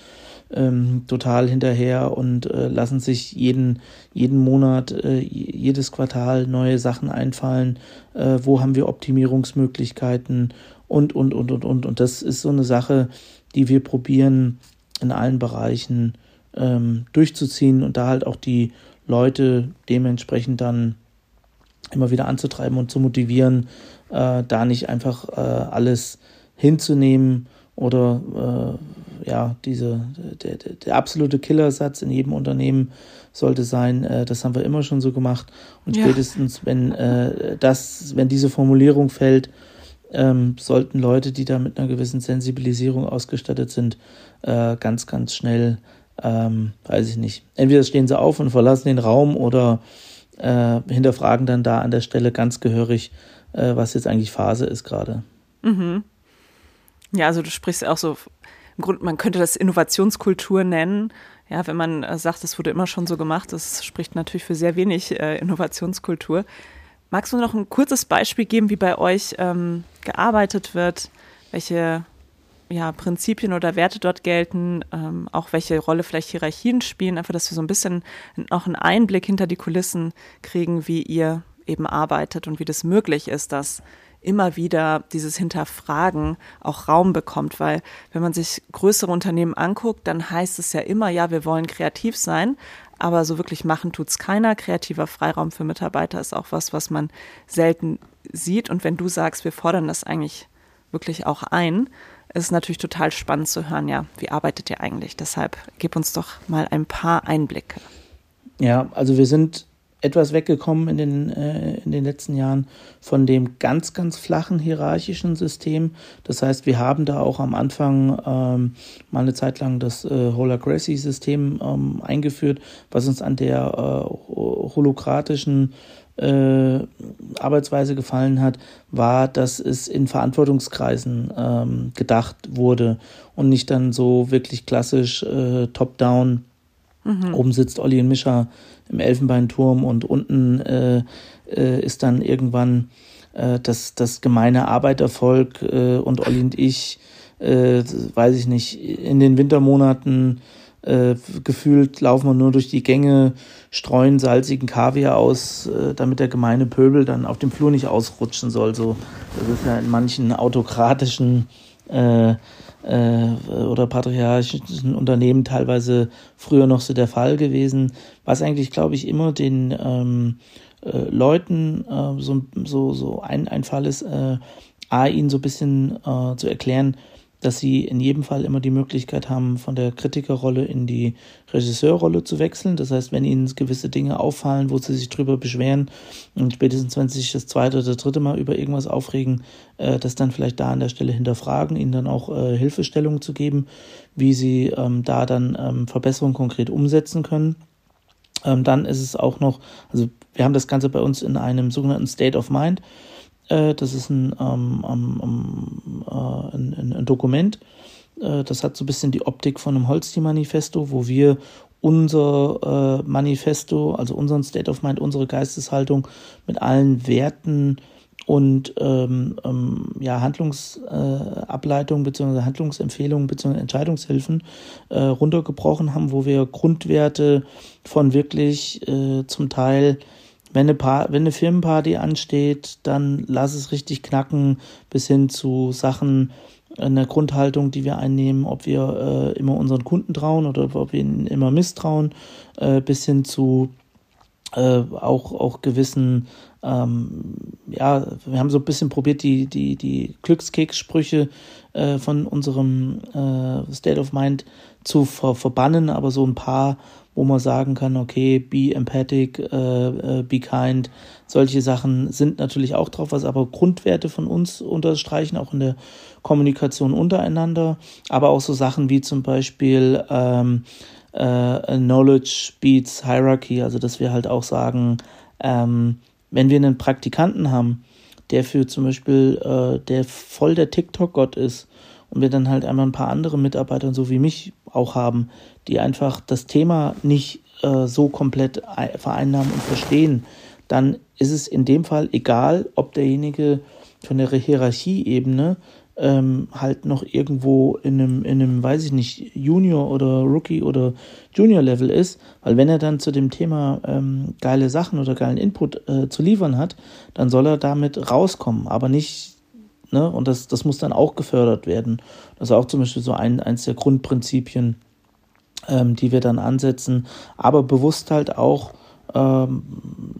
ähm, total hinterher und äh, lassen sich jeden, jeden Monat, äh, jedes Quartal neue Sachen einfallen. Äh, wo haben wir Optimierungsmöglichkeiten und, und, und, und, und. Und das ist so eine Sache, die wir probieren in allen Bereichen ähm, durchzuziehen und da halt auch die Leute dementsprechend dann immer wieder anzutreiben und zu motivieren, äh, da nicht einfach äh, alles hinzunehmen oder äh, ja, diese, der, der, absolute Killersatz in jedem Unternehmen sollte sein, äh, das haben wir immer schon so gemacht. Und ja. spätestens, wenn äh, das, wenn diese Formulierung fällt, ähm, sollten Leute, die da mit einer gewissen Sensibilisierung ausgestattet sind, äh, ganz, ganz schnell ähm, weiß ich nicht. Entweder stehen sie auf und verlassen den Raum oder äh, hinterfragen dann da an der Stelle ganz gehörig, äh, was jetzt eigentlich Phase ist gerade. Mhm. Ja, also du sprichst auch so, im Grunde, man könnte das Innovationskultur nennen. Ja, wenn man äh, sagt, es wurde immer schon so gemacht, das spricht natürlich für sehr wenig äh, Innovationskultur. Magst du noch ein kurzes Beispiel geben, wie bei euch ähm, gearbeitet wird? Welche ja, Prinzipien oder Werte dort gelten, ähm, auch welche Rolle vielleicht Hierarchien spielen, einfach, dass wir so ein bisschen auch einen Einblick hinter die Kulissen kriegen, wie ihr eben arbeitet und wie das möglich ist, dass immer wieder dieses Hinterfragen auch Raum bekommt, weil wenn man sich größere Unternehmen anguckt, dann heißt es ja immer, ja, wir wollen kreativ sein, aber so wirklich machen tut's keiner. Kreativer Freiraum für Mitarbeiter ist auch was, was man selten sieht. Und wenn du sagst, wir fordern das eigentlich wirklich auch ein, es ist natürlich total spannend zu hören, ja, wie arbeitet ihr eigentlich? Deshalb gib uns doch mal ein paar Einblicke. Ja, also wir sind etwas weggekommen in den, äh, in den letzten Jahren von dem ganz, ganz flachen hierarchischen System. Das heißt, wir haben da auch am Anfang ähm, mal eine Zeit lang das äh, Holacracy-System ähm, eingeführt, was uns an der äh, holokratischen äh, Arbeitsweise gefallen hat, war, dass es in Verantwortungskreisen ähm, gedacht wurde und nicht dann so wirklich klassisch äh, top-down. Mhm. Oben sitzt Olli und Mischa im Elfenbeinturm und unten äh, äh, ist dann irgendwann äh, das, das gemeine Arbeitervolk äh, und Olli und ich, weiß ich nicht, in den Wintermonaten äh, gefühlt laufen wir nur durch die Gänge, streuen salzigen Kaviar aus, äh, damit der gemeine Pöbel dann auf dem Flur nicht ausrutschen soll. So, das ist ja in manchen autokratischen äh, äh, oder patriarchischen Unternehmen teilweise früher noch so der Fall gewesen, was eigentlich, glaube ich, immer den ähm, äh, Leuten äh, so, so, so ein, ein Fall ist, äh, A, ihnen so ein bisschen äh, zu erklären, dass sie in jedem Fall immer die Möglichkeit haben, von der Kritikerrolle in die Regisseurrolle zu wechseln. Das heißt, wenn ihnen gewisse Dinge auffallen, wo sie sich drüber beschweren und spätestens wenn sie sich das zweite oder dritte Mal über irgendwas aufregen, äh, das dann vielleicht da an der Stelle hinterfragen, ihnen dann auch äh, Hilfestellungen zu geben, wie sie ähm, da dann ähm, Verbesserungen konkret umsetzen können. Ähm, dann ist es auch noch, also wir haben das Ganze bei uns in einem sogenannten State of Mind. Äh, das ist ein, ähm, ähm, äh, ein, ein, Dokument. Äh, das hat so ein bisschen die Optik von einem Holsti-Manifesto, wo wir unser äh, Manifesto, also unseren State of Mind, unsere Geisteshaltung mit allen Werten und ähm, ähm, ja, Handlungsableitungen äh, bzw. Handlungsempfehlungen bzw. Entscheidungshilfen runtergebrochen haben, wo wir Grundwerte von wirklich zum Teil wenn eine, pa wenn eine Firmenparty ansteht, dann lass es richtig knacken, bis hin zu Sachen, eine Grundhaltung, die wir einnehmen, ob wir äh, immer unseren Kunden trauen oder ob wir ihnen immer misstrauen, äh, bis hin zu äh, auch, auch gewissen, ähm, ja, wir haben so ein bisschen probiert, die, die, die Glückskekssprüche äh, von unserem äh, State of Mind zu ver verbannen, aber so ein paar wo man sagen kann, okay, be empathic, äh, äh, be kind, solche Sachen sind natürlich auch drauf, was aber Grundwerte von uns unterstreichen, auch in der Kommunikation untereinander, aber auch so Sachen wie zum Beispiel ähm, äh, Knowledge beats Hierarchy, also dass wir halt auch sagen, ähm, wenn wir einen Praktikanten haben, der für zum Beispiel, äh, der voll der TikTok-Gott ist und wir dann halt einmal ein paar andere Mitarbeiter, so wie mich auch haben, die einfach das Thema nicht äh, so komplett vereinnahmen und verstehen, dann ist es in dem Fall egal, ob derjenige von der Hierarchieebene ähm, halt noch irgendwo in einem, in einem, weiß ich nicht, Junior oder Rookie oder Junior Level ist, weil wenn er dann zu dem Thema ähm, geile Sachen oder geilen Input äh, zu liefern hat, dann soll er damit rauskommen, aber nicht, ne, und das, das muss dann auch gefördert werden. Ist auch zum Beispiel so ein, eins der Grundprinzipien ähm, die wir dann ansetzen. Aber bewusst halt auch ähm,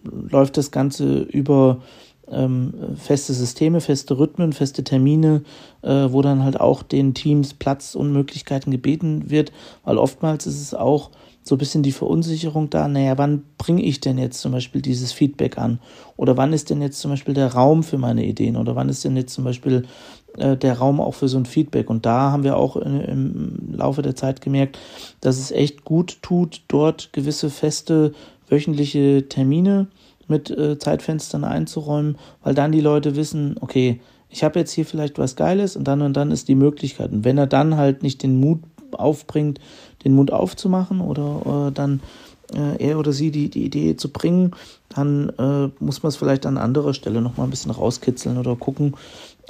läuft das Ganze über ähm, feste Systeme, feste Rhythmen, feste Termine, äh, wo dann halt auch den Teams Platz und Möglichkeiten gebeten wird, weil oftmals ist es auch so ein bisschen die Verunsicherung da, naja, wann bringe ich denn jetzt zum Beispiel dieses Feedback an? Oder wann ist denn jetzt zum Beispiel der Raum für meine Ideen? Oder wann ist denn jetzt zum Beispiel äh, der Raum auch für so ein Feedback? Und da haben wir auch in, im Laufe der Zeit gemerkt, dass es echt gut tut, dort gewisse feste wöchentliche Termine mit äh, Zeitfenstern einzuräumen, weil dann die Leute wissen, okay, ich habe jetzt hier vielleicht was Geiles und dann und dann ist die Möglichkeit. Und wenn er dann halt nicht den Mut aufbringt, den Mund aufzumachen oder äh, dann äh, er oder sie die, die Idee zu bringen, dann äh, muss man es vielleicht an anderer Stelle nochmal ein bisschen rauskitzeln oder gucken.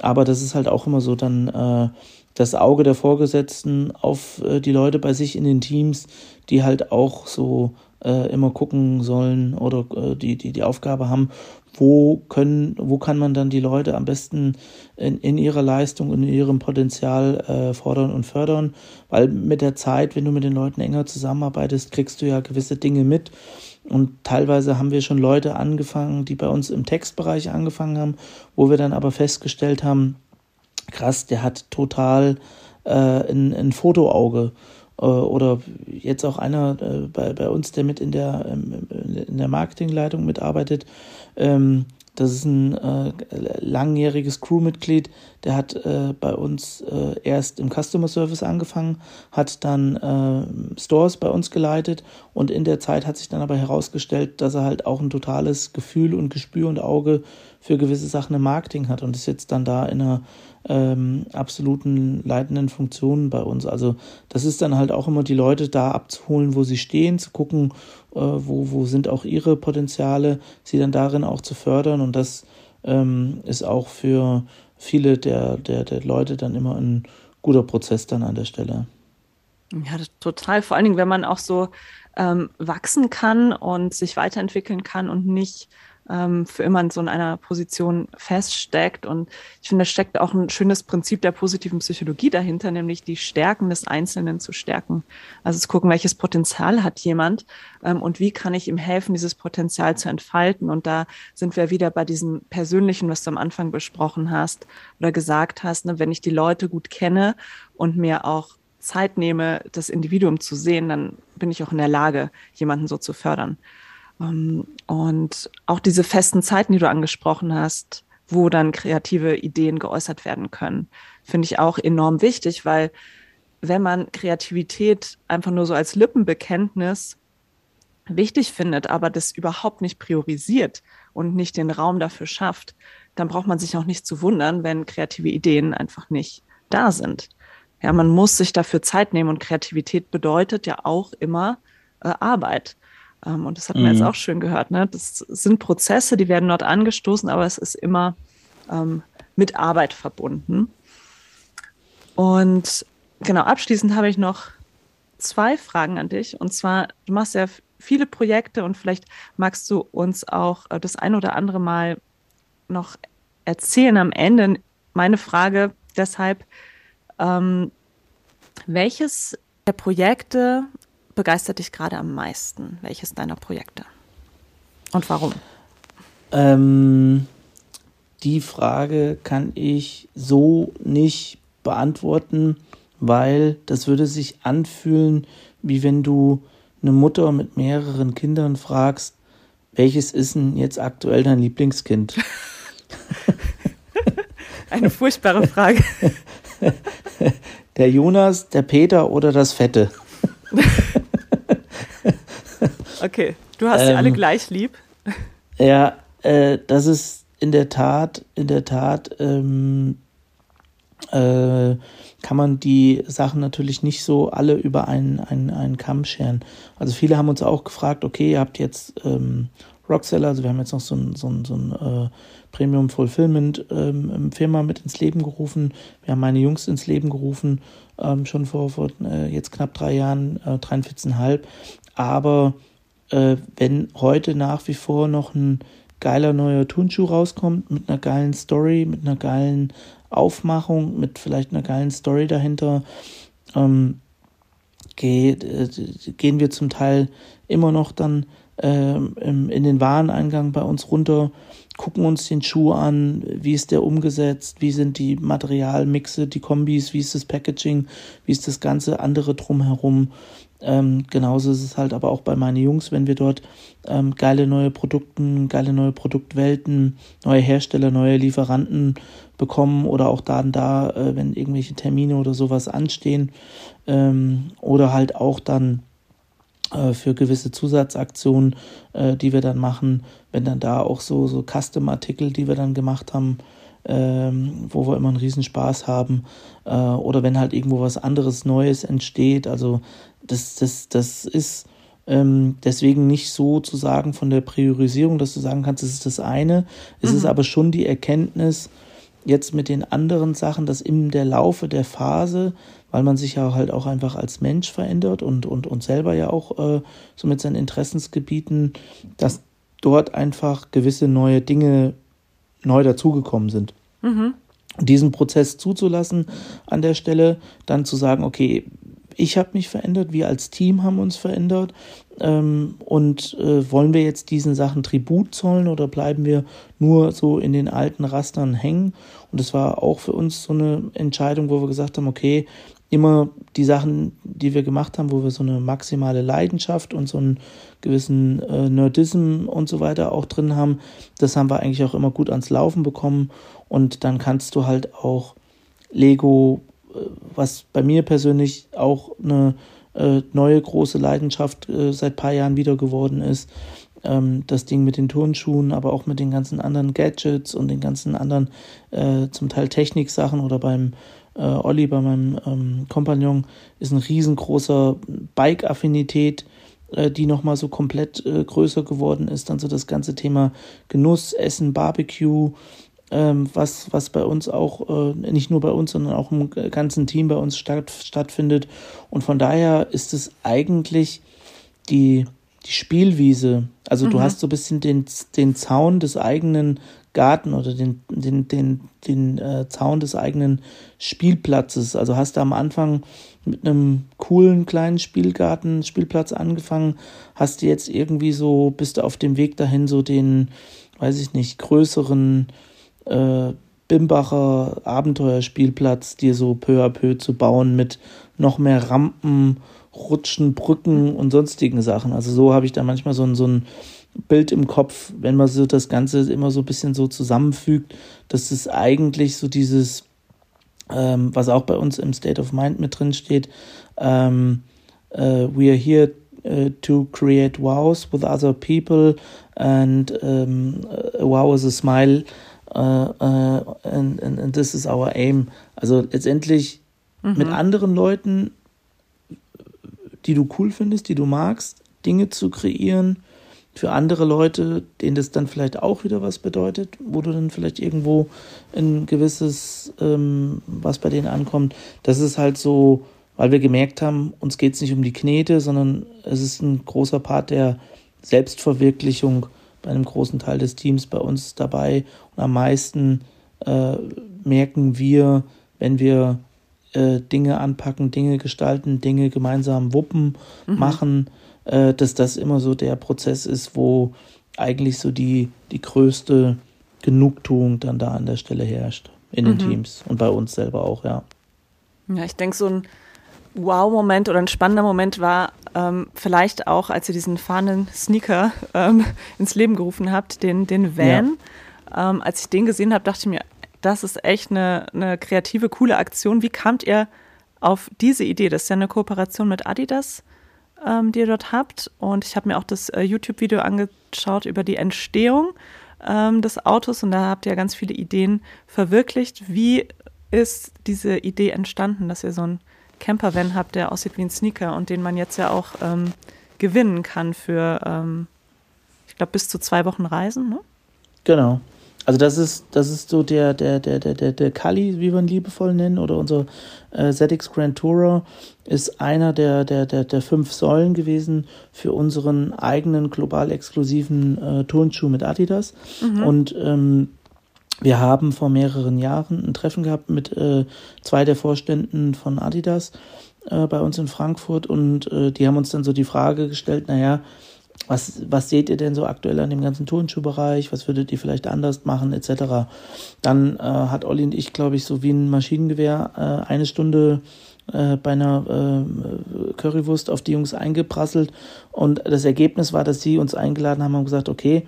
Aber das ist halt auch immer so dann äh, das Auge der Vorgesetzten auf äh, die Leute bei sich in den Teams, die halt auch so äh, immer gucken sollen oder äh, die, die die Aufgabe haben, wo können, wo kann man dann die Leute am besten in, in ihrer Leistung und in ihrem Potenzial äh, fordern und fördern, weil mit der Zeit, wenn du mit den Leuten enger zusammenarbeitest, kriegst du ja gewisse Dinge mit und teilweise haben wir schon Leute angefangen, die bei uns im Textbereich angefangen haben, wo wir dann aber festgestellt haben, krass, der hat total äh, ein, ein Fotoauge. Äh, oder jetzt auch einer äh, bei, bei uns, der mit in der, ähm, in der Marketingleitung mitarbeitet, ähm, das ist ein äh, langjähriges Crewmitglied, der hat äh, bei uns äh, erst im Customer Service angefangen, hat dann äh, Stores bei uns geleitet und in der Zeit hat sich dann aber herausgestellt, dass er halt auch ein totales Gefühl und Gespür und Auge für gewisse Sachen im Marketing hat und ist jetzt dann da in einer ähm, absoluten leitenden Funktionen bei uns. Also das ist dann halt auch immer die Leute da abzuholen, wo sie stehen, zu gucken, äh, wo, wo sind auch ihre Potenziale, sie dann darin auch zu fördern. Und das ähm, ist auch für viele der, der, der Leute dann immer ein guter Prozess dann an der Stelle. Ja, total. Vor allen Dingen, wenn man auch so ähm, wachsen kann und sich weiterentwickeln kann und nicht ähm, für immer in so einer Position feststeckt. Und ich finde, da steckt auch ein schönes Prinzip der positiven Psychologie dahinter, nämlich die Stärken des Einzelnen zu stärken. Also zu gucken, welches Potenzial hat jemand ähm, und wie kann ich ihm helfen, dieses Potenzial zu entfalten. Und da sind wir wieder bei diesem Persönlichen, was du am Anfang besprochen hast oder gesagt hast, ne, wenn ich die Leute gut kenne und mir auch Zeit nehme, das Individuum zu sehen, dann bin ich auch in der Lage, jemanden so zu fördern. Ähm, und auch diese festen Zeiten, die du angesprochen hast, wo dann kreative Ideen geäußert werden können, finde ich auch enorm wichtig, weil wenn man Kreativität einfach nur so als Lippenbekenntnis wichtig findet, aber das überhaupt nicht priorisiert und nicht den Raum dafür schafft, dann braucht man sich auch nicht zu wundern, wenn kreative Ideen einfach nicht da sind. Ja, man muss sich dafür Zeit nehmen und Kreativität bedeutet ja auch immer äh, Arbeit. Ähm, und das hat man mhm. jetzt auch schön gehört. Ne? Das sind Prozesse, die werden dort angestoßen, aber es ist immer ähm, mit Arbeit verbunden. Und genau, abschließend habe ich noch zwei Fragen an dich. Und zwar, du machst ja viele Projekte und vielleicht magst du uns auch äh, das ein oder andere Mal noch erzählen am Ende. Meine Frage deshalb, ähm, welches der Projekte begeistert dich gerade am meisten? Welches deiner Projekte? Und warum? Ähm, die Frage kann ich so nicht beantworten, weil das würde sich anfühlen, wie wenn du eine Mutter mit mehreren Kindern fragst, welches ist denn jetzt aktuell dein Lieblingskind? Eine furchtbare Frage. Der Jonas, der Peter oder das Fette? okay, du hast ähm, sie alle ähm, gleich lieb. Ja, äh, das ist in der Tat, in der Tat ähm, äh, kann man die Sachen natürlich nicht so alle über einen, einen, einen Kamm scheren. Also viele haben uns auch gefragt, okay, ihr habt jetzt ähm, Rockseller, also wir haben jetzt noch so ein, so ein, so ein äh, Premium Fulfillment ähm, Firma mit ins Leben gerufen. Wir haben meine Jungs ins Leben gerufen, ähm, schon vor, vor äh, jetzt knapp drei Jahren, äh, 43,5. Aber äh, wenn heute nach wie vor noch ein geiler neuer Turnschuh rauskommt, mit einer geilen Story, mit einer geilen Aufmachung, mit vielleicht einer geilen Story dahinter, ähm, geht, äh, gehen wir zum Teil immer noch dann ähm, in den Wareneingang bei uns runter, gucken uns den Schuh an, wie ist der umgesetzt, wie sind die Materialmixe, die Kombis, wie ist das Packaging, wie ist das ganze andere drumherum. Ähm, genauso ist es halt aber auch bei meinen Jungs, wenn wir dort ähm, geile neue Produkte, geile neue Produktwelten, neue Hersteller, neue Lieferanten bekommen oder auch da und da, äh, wenn irgendwelche Termine oder sowas anstehen ähm, oder halt auch dann äh, für gewisse Zusatzaktionen, äh, die wir dann machen, wenn dann da auch so, so Custom-Artikel, die wir dann gemacht haben, ähm, wo wir immer einen Riesenspaß haben, äh, oder wenn halt irgendwo was anderes Neues entsteht. Also das, das, das ist ähm, deswegen nicht so zu sagen von der Priorisierung, dass du sagen kannst, das ist das eine. Es mhm. ist aber schon die Erkenntnis, jetzt mit den anderen Sachen, dass in der Laufe der Phase, weil man sich ja halt auch einfach als Mensch verändert und, und, und selber ja auch äh, so mit seinen Interessensgebieten, dass dort einfach gewisse neue Dinge neu dazugekommen sind. Mhm. Diesen Prozess zuzulassen an der Stelle, dann zu sagen, okay, ich habe mich verändert, wir als Team haben uns verändert. Ähm, und äh, wollen wir jetzt diesen Sachen Tribut zollen oder bleiben wir nur so in den alten Rastern hängen? Und das war auch für uns so eine Entscheidung, wo wir gesagt haben, okay, immer die Sachen, die wir gemacht haben, wo wir so eine maximale Leidenschaft und so einen gewissen äh, Nerdism und so weiter auch drin haben, das haben wir eigentlich auch immer gut ans Laufen bekommen. Und dann kannst du halt auch Lego, was bei mir persönlich auch eine äh, neue große Leidenschaft äh, seit paar Jahren wieder geworden ist, ähm, das Ding mit den Turnschuhen, aber auch mit den ganzen anderen Gadgets und den ganzen anderen äh, zum Teil Techniksachen oder beim äh, Olli, bei meinem ähm, Kompagnon, ist ein riesengroßer Bike-Affinität, äh, die nochmal so komplett äh, größer geworden ist. Dann so das ganze Thema Genuss, Essen, Barbecue, was, was bei uns auch, äh, nicht nur bei uns, sondern auch im ganzen Team bei uns statt, stattfindet. Und von daher ist es eigentlich die, die Spielwiese. Also mhm. du hast so ein bisschen den, den Zaun des eigenen Garten oder den, den, den, den äh, Zaun des eigenen Spielplatzes. Also hast du am Anfang mit einem coolen kleinen Spielgarten, Spielplatz angefangen, hast du jetzt irgendwie so, bist du auf dem Weg dahin, so den, weiß ich nicht, größeren äh, Bimbacher Abenteuerspielplatz dir so peu à peu zu bauen mit noch mehr Rampen, Rutschen, Brücken und sonstigen Sachen. Also so habe ich da manchmal so ein, so ein Bild im Kopf, wenn man so das Ganze immer so ein bisschen so zusammenfügt, dass es eigentlich so dieses, ähm, was auch bei uns im State of Mind mit drin steht, ähm, uh, we are here uh, to create wows with other people and um, a wow is a smile and, and, and this is our aim. Also letztendlich mhm. mit anderen Leuten, die du cool findest, die du magst, Dinge zu kreieren, für andere Leute, denen das dann vielleicht auch wieder was bedeutet, wo du dann vielleicht irgendwo ein gewisses, ähm, was bei denen ankommt. Das ist halt so, weil wir gemerkt haben, uns geht es nicht um die Knete, sondern es ist ein großer Part der Selbstverwirklichung bei einem großen Teil des Teams bei uns dabei. Und am meisten äh, merken wir, wenn wir äh, Dinge anpacken, Dinge gestalten, Dinge gemeinsam wuppen, mhm. machen, äh, dass das immer so der Prozess ist, wo eigentlich so die, die größte Genugtuung dann da an der Stelle herrscht in den mhm. Teams und bei uns selber auch, ja. Ja, ich denke, so ein Wow-Moment oder ein spannender Moment war ähm, vielleicht auch, als ihr diesen fahrenden Sneaker ähm, ins Leben gerufen habt, den, den Van. Ja. Ähm, als ich den gesehen habe, dachte ich mir, das ist echt eine, eine kreative, coole Aktion. Wie kamt ihr auf diese Idee? Das ist ja eine Kooperation mit Adidas ähm, die ihr dort habt. Und ich habe mir auch das äh, YouTube-Video angeschaut über die Entstehung ähm, des Autos und da habt ihr ganz viele Ideen verwirklicht. Wie ist diese Idee entstanden, dass ihr so einen Camper-Van habt, der aussieht wie ein Sneaker und den man jetzt ja auch ähm, gewinnen kann für, ähm, ich glaube, bis zu zwei Wochen Reisen, ne? Genau. Also das ist, das ist so der, der, der, der, der, der Kali, wie wir ihn liebevoll nennen, oder unser äh, ZX Grand Tourer ist einer der, der, der, der fünf Säulen gewesen für unseren eigenen global exklusiven äh, Turnschuh mit Adidas. Mhm. Und ähm, wir haben vor mehreren Jahren ein Treffen gehabt mit äh, zwei der Vorständen von Adidas äh, bei uns in Frankfurt und äh, die haben uns dann so die Frage gestellt, naja, was, was seht ihr denn so aktuell an dem ganzen Turnschuhbereich? Was würdet ihr vielleicht anders machen, etc.? Dann äh, hat Olli und ich, glaube ich, so wie ein Maschinengewehr äh, eine Stunde äh, bei einer äh, Currywurst auf die Jungs eingeprasselt. Und das Ergebnis war, dass sie uns eingeladen haben und gesagt, okay,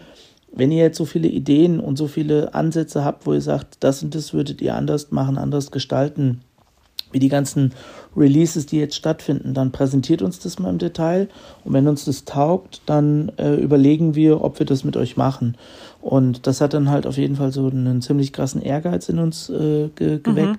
wenn ihr jetzt so viele Ideen und so viele Ansätze habt, wo ihr sagt, das und das würdet ihr anders machen, anders gestalten, wie die ganzen Releases, die jetzt stattfinden, dann präsentiert uns das mal im Detail und wenn uns das taugt, dann äh, überlegen wir, ob wir das mit euch machen. Und das hat dann halt auf jeden Fall so einen ziemlich krassen Ehrgeiz in uns äh, ge geweckt,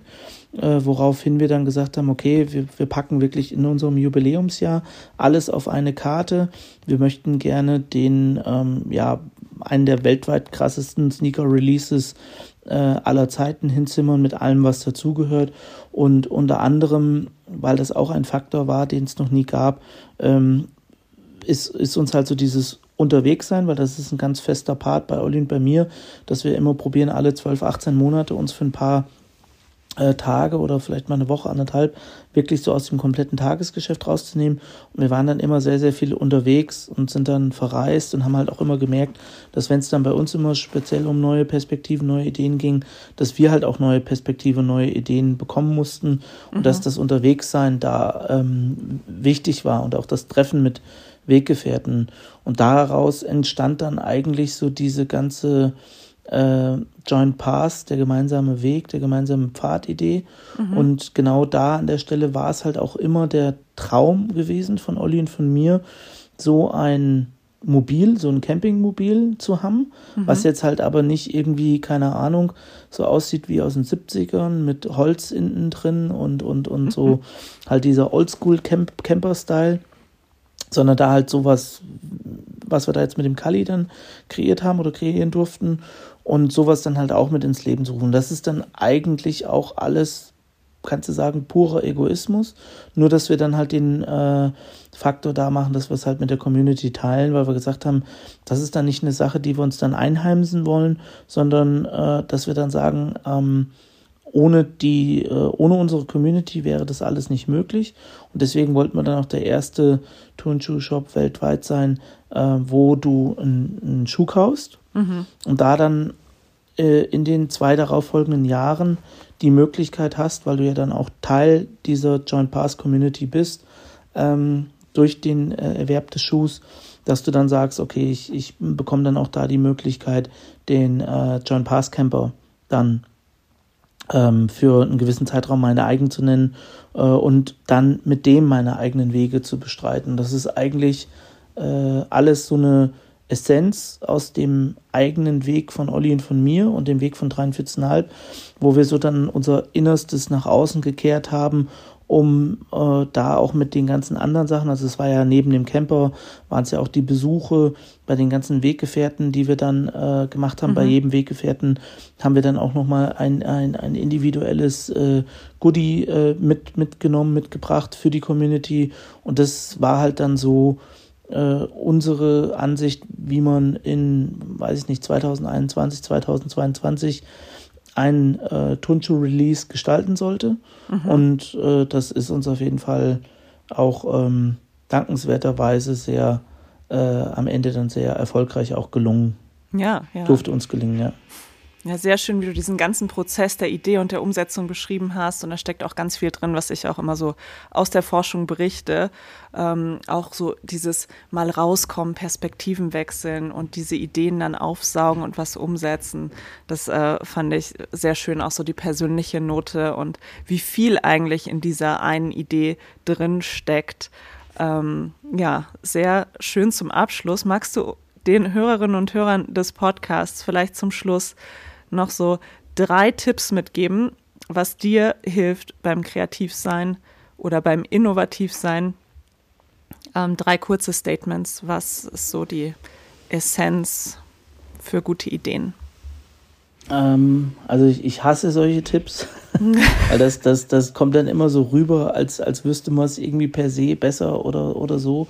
mhm. äh, woraufhin wir dann gesagt haben, okay, wir, wir packen wirklich in unserem Jubiläumsjahr alles auf eine Karte. Wir möchten gerne den, ähm, ja, einen der weltweit krassesten Sneaker-Releases äh, aller Zeiten hinzimmern mit allem, was dazugehört. Und unter anderem, weil das auch ein Faktor war, den es noch nie gab, ähm, ist, ist uns halt so dieses unterwegs sein, weil das ist ein ganz fester Part bei Olli und bei mir, dass wir immer probieren, alle 12, 18 Monate uns für ein paar Tage oder vielleicht mal eine Woche, anderthalb, wirklich so aus dem kompletten Tagesgeschäft rauszunehmen. Und wir waren dann immer sehr, sehr viel unterwegs und sind dann verreist und haben halt auch immer gemerkt, dass wenn es dann bei uns immer speziell um neue Perspektiven, neue Ideen ging, dass wir halt auch neue Perspektiven, neue Ideen bekommen mussten und mhm. dass das Unterwegssein da ähm, wichtig war und auch das Treffen mit Weggefährten. Und daraus entstand dann eigentlich so diese ganze äh, Joint Path, der gemeinsame Weg, der gemeinsame Pfadidee. Mhm. Und genau da an der Stelle war es halt auch immer der Traum gewesen von Olli und von mir, so ein Mobil, so ein Campingmobil zu haben, mhm. was jetzt halt aber nicht irgendwie, keine Ahnung, so aussieht wie aus den 70ern mit Holz innen drin und, und, und mhm. so halt dieser Oldschool-Camper-Style, sondern da halt sowas, was wir da jetzt mit dem Kali dann kreiert haben oder kreieren durften und sowas dann halt auch mit ins Leben zu rufen. Das ist dann eigentlich auch alles, kannst du sagen, purer Egoismus. Nur, dass wir dann halt den äh, Faktor da machen, dass wir es halt mit der Community teilen, weil wir gesagt haben, das ist dann nicht eine Sache, die wir uns dann einheimsen wollen, sondern äh, dass wir dann sagen, ähm, ohne die, äh, ohne unsere Community wäre das alles nicht möglich. Und deswegen wollten wir dann auch der erste Turnschuh-Shop weltweit sein, äh, wo du einen Schuh kaufst Mhm. Und da dann äh, in den zwei darauffolgenden Jahren die Möglichkeit hast, weil du ja dann auch Teil dieser Joint Pass Community bist, ähm, durch den äh, Erwerb des Schuhs, dass du dann sagst, okay, ich, ich bekomme dann auch da die Möglichkeit, den äh, Joint Pass Camper dann ähm, für einen gewissen Zeitraum meine eigen zu nennen äh, und dann mit dem meine eigenen Wege zu bestreiten. Das ist eigentlich äh, alles so eine Essenz aus dem eigenen Weg von Olli und von mir und dem Weg von 43,5, wo wir so dann unser Innerstes nach außen gekehrt haben, um äh, da auch mit den ganzen anderen Sachen, also es war ja neben dem Camper, waren es ja auch die Besuche bei den ganzen Weggefährten, die wir dann äh, gemacht haben. Mhm. Bei jedem Weggefährten haben wir dann auch nochmal ein, ein, ein individuelles äh, Goodie äh, mit, mitgenommen, mitgebracht für die Community und das war halt dann so, äh, unsere Ansicht, wie man in, weiß ich nicht, 2021, 2022 ein äh, Turnschuh-Release gestalten sollte. Mhm. Und äh, das ist uns auf jeden Fall auch ähm, dankenswerterweise sehr äh, am Ende dann sehr erfolgreich auch gelungen. Ja, ja. Durfte uns gelingen, ja. Ja, sehr schön, wie du diesen ganzen Prozess der Idee und der Umsetzung beschrieben hast. Und da steckt auch ganz viel drin, was ich auch immer so aus der Forschung berichte. Ähm, auch so dieses mal rauskommen, Perspektiven wechseln und diese Ideen dann aufsaugen und was umsetzen. Das äh, fand ich sehr schön, auch so die persönliche Note und wie viel eigentlich in dieser einen Idee drin steckt. Ähm, ja, sehr schön zum Abschluss. Magst du den Hörerinnen und Hörern des Podcasts vielleicht zum Schluss noch so drei Tipps mitgeben, was dir hilft beim Kreativsein oder beim Innovativsein. Ähm, drei kurze Statements. Was ist so die Essenz für gute Ideen? Ähm, also ich, ich, hasse solche Tipps, weil das, das, das kommt dann immer so rüber, als, als wüsste man es irgendwie per se besser oder, oder so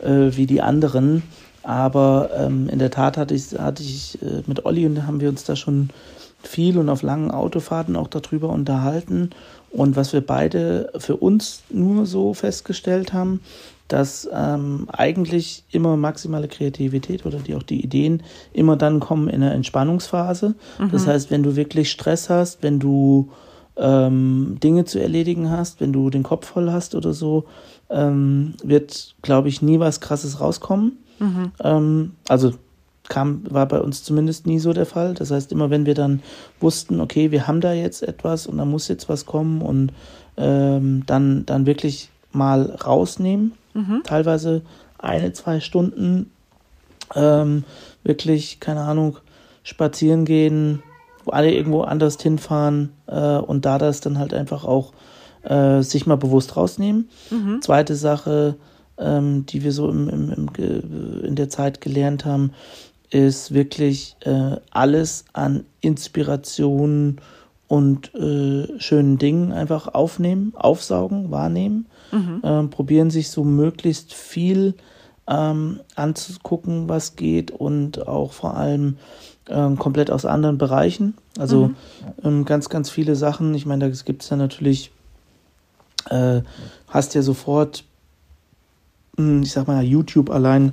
äh, wie die anderen. Aber ähm, in der Tat hatte ich, hatte ich äh, mit Olli und haben wir uns da schon viel und auf langen Autofahrten auch darüber unterhalten. Und was wir beide für uns nur so festgestellt haben, dass ähm, eigentlich immer maximale Kreativität oder die auch die Ideen immer dann kommen in der Entspannungsphase. Mhm. Das heißt, wenn du wirklich Stress hast, wenn du ähm, Dinge zu erledigen hast, wenn du den Kopf voll hast oder so, ähm, wird, glaube ich, nie was Krasses rauskommen. Mhm. Ähm, also kam, war bei uns zumindest nie so der Fall. Das heißt, immer wenn wir dann wussten, okay, wir haben da jetzt etwas und da muss jetzt was kommen und ähm, dann, dann wirklich mal rausnehmen, mhm. teilweise eine, zwei Stunden ähm, wirklich, keine Ahnung, spazieren gehen, wo alle irgendwo anders hinfahren äh, und da das dann halt einfach auch äh, sich mal bewusst rausnehmen. Mhm. Zweite Sache, ähm, die wir so im, im, im, in der Zeit gelernt haben, ist wirklich äh, alles an Inspiration und äh, schönen Dingen einfach aufnehmen, aufsaugen, wahrnehmen. Mhm. Ähm, probieren sich so möglichst viel ähm, anzugucken, was geht und auch vor allem ähm, komplett aus anderen Bereichen. Also mhm. ähm, ganz, ganz viele Sachen. Ich meine, da gibt es ja natürlich, äh, hast ja sofort, ich sag mal, YouTube allein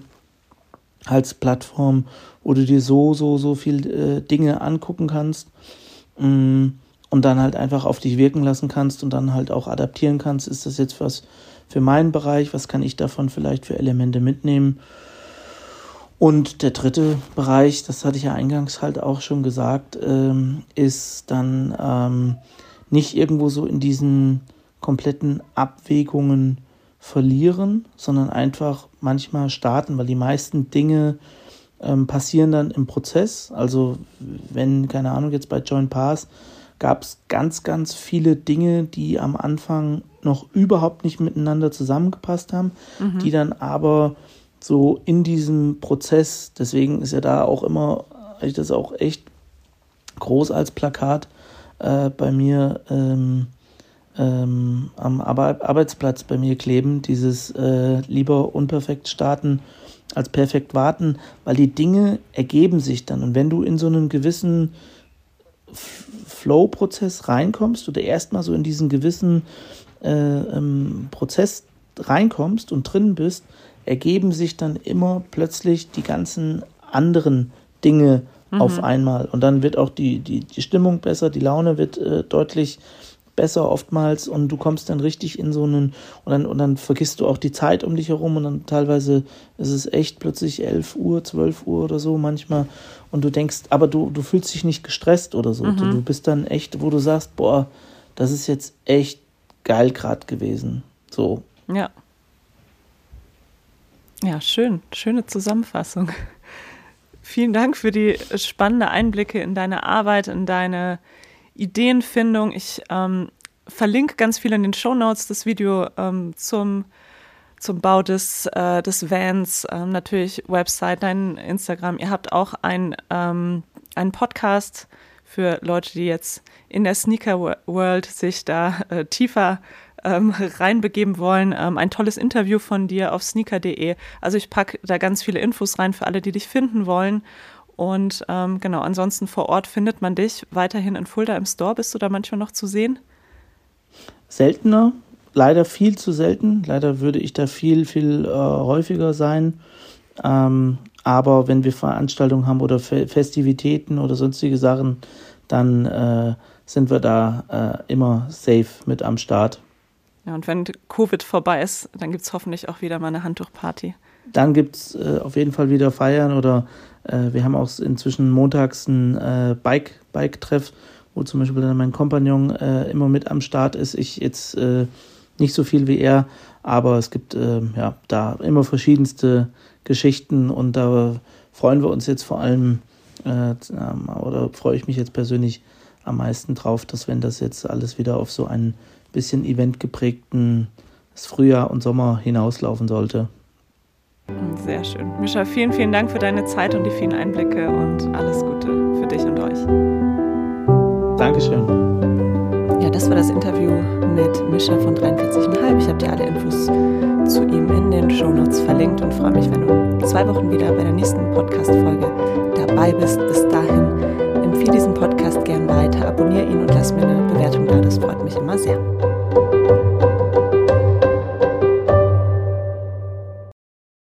als Plattform, wo du dir so, so, so viel äh, Dinge angucken kannst. Mh, hm, und dann halt einfach auf dich wirken lassen kannst und dann halt auch adaptieren kannst. Ist das jetzt was für meinen Bereich? Was kann ich davon vielleicht für Elemente mitnehmen? Und der dritte Bereich, das hatte ich ja eingangs halt auch schon gesagt, ähm, ist dann ähm, nicht irgendwo so in diesen kompletten Abwägungen verlieren, sondern einfach manchmal starten, weil die meisten Dinge ähm, passieren dann im Prozess. Also wenn, keine Ahnung, jetzt bei Joint Pass gab es ganz, ganz viele Dinge, die am Anfang noch überhaupt nicht miteinander zusammengepasst haben, mhm. die dann aber so in diesem Prozess, deswegen ist ja da auch immer, ich das auch echt groß als Plakat äh, bei mir ähm, ähm, am Arbeitsplatz bei mir kleben, dieses äh, lieber unperfekt starten als perfekt warten, weil die Dinge ergeben sich dann. Und wenn du in so einen gewissen Flow-Prozess reinkommst oder erstmal so in diesen gewissen äh, ähm, Prozess reinkommst und drin bist, ergeben sich dann immer plötzlich die ganzen anderen Dinge mhm. auf einmal. Und dann wird auch die, die, die Stimmung besser, die Laune wird äh, deutlich besser oftmals und du kommst dann richtig in so einen und dann, und dann vergisst du auch die Zeit um dich herum und dann teilweise ist es echt plötzlich 11 Uhr, 12 Uhr oder so manchmal und du denkst, aber du, du fühlst dich nicht gestresst oder so. Mhm. Du, du bist dann echt, wo du sagst, boah, das ist jetzt echt geil gerade gewesen. So. Ja. Ja, schön. Schöne Zusammenfassung. Vielen Dank für die spannenden Einblicke in deine Arbeit, in deine Ideenfindung. Ich ähm, verlinke ganz viel in den Show Notes das Video ähm, zum, zum Bau des, äh, des Vans, ähm, natürlich Website, dein Instagram. Ihr habt auch ein, ähm, einen Podcast für Leute, die jetzt in der Sneaker World sich da äh, tiefer ähm, reinbegeben wollen. Ähm, ein tolles Interview von dir auf sneaker.de. Also ich packe da ganz viele Infos rein für alle, die dich finden wollen. Und ähm, genau, ansonsten vor Ort findet man dich weiterhin in Fulda im Store. Bist du da manchmal noch zu sehen? Seltener, leider viel zu selten. Leider würde ich da viel, viel äh, häufiger sein. Ähm, aber wenn wir Veranstaltungen haben oder Fe Festivitäten oder sonstige Sachen, dann äh, sind wir da äh, immer safe mit am Start. Ja, und wenn Covid vorbei ist, dann gibt es hoffentlich auch wieder mal eine Handtuchparty. Dann gibt es äh, auf jeden Fall wieder Feiern oder äh, wir haben auch inzwischen montags einen äh, Bike, Bike-Treff, wo zum Beispiel dann mein Kompagnon äh, immer mit am Start ist. Ich jetzt äh, nicht so viel wie er, aber es gibt äh, ja da immer verschiedenste Geschichten und da freuen wir uns jetzt vor allem oder freue ich mich jetzt persönlich am meisten drauf, dass wenn das jetzt alles wieder auf so einen bisschen eventgeprägten Frühjahr und Sommer hinauslaufen sollte. Sehr schön. Mischa, vielen, vielen Dank für deine Zeit und die vielen Einblicke und alles Gute für dich und euch. Dankeschön. Ja, das war das Interview mit Mischa von 43,5. Ich habe dir alle Infos zu ihm in den Shownotes verlinkt und freue mich, wenn du zwei Wochen wieder bei der nächsten Podcast-Folge dabei bist. Bis dahin empfehle diesen Podcast gern weiter, abonniere ihn und lass mir eine Bewertung da. Das freut mich immer sehr.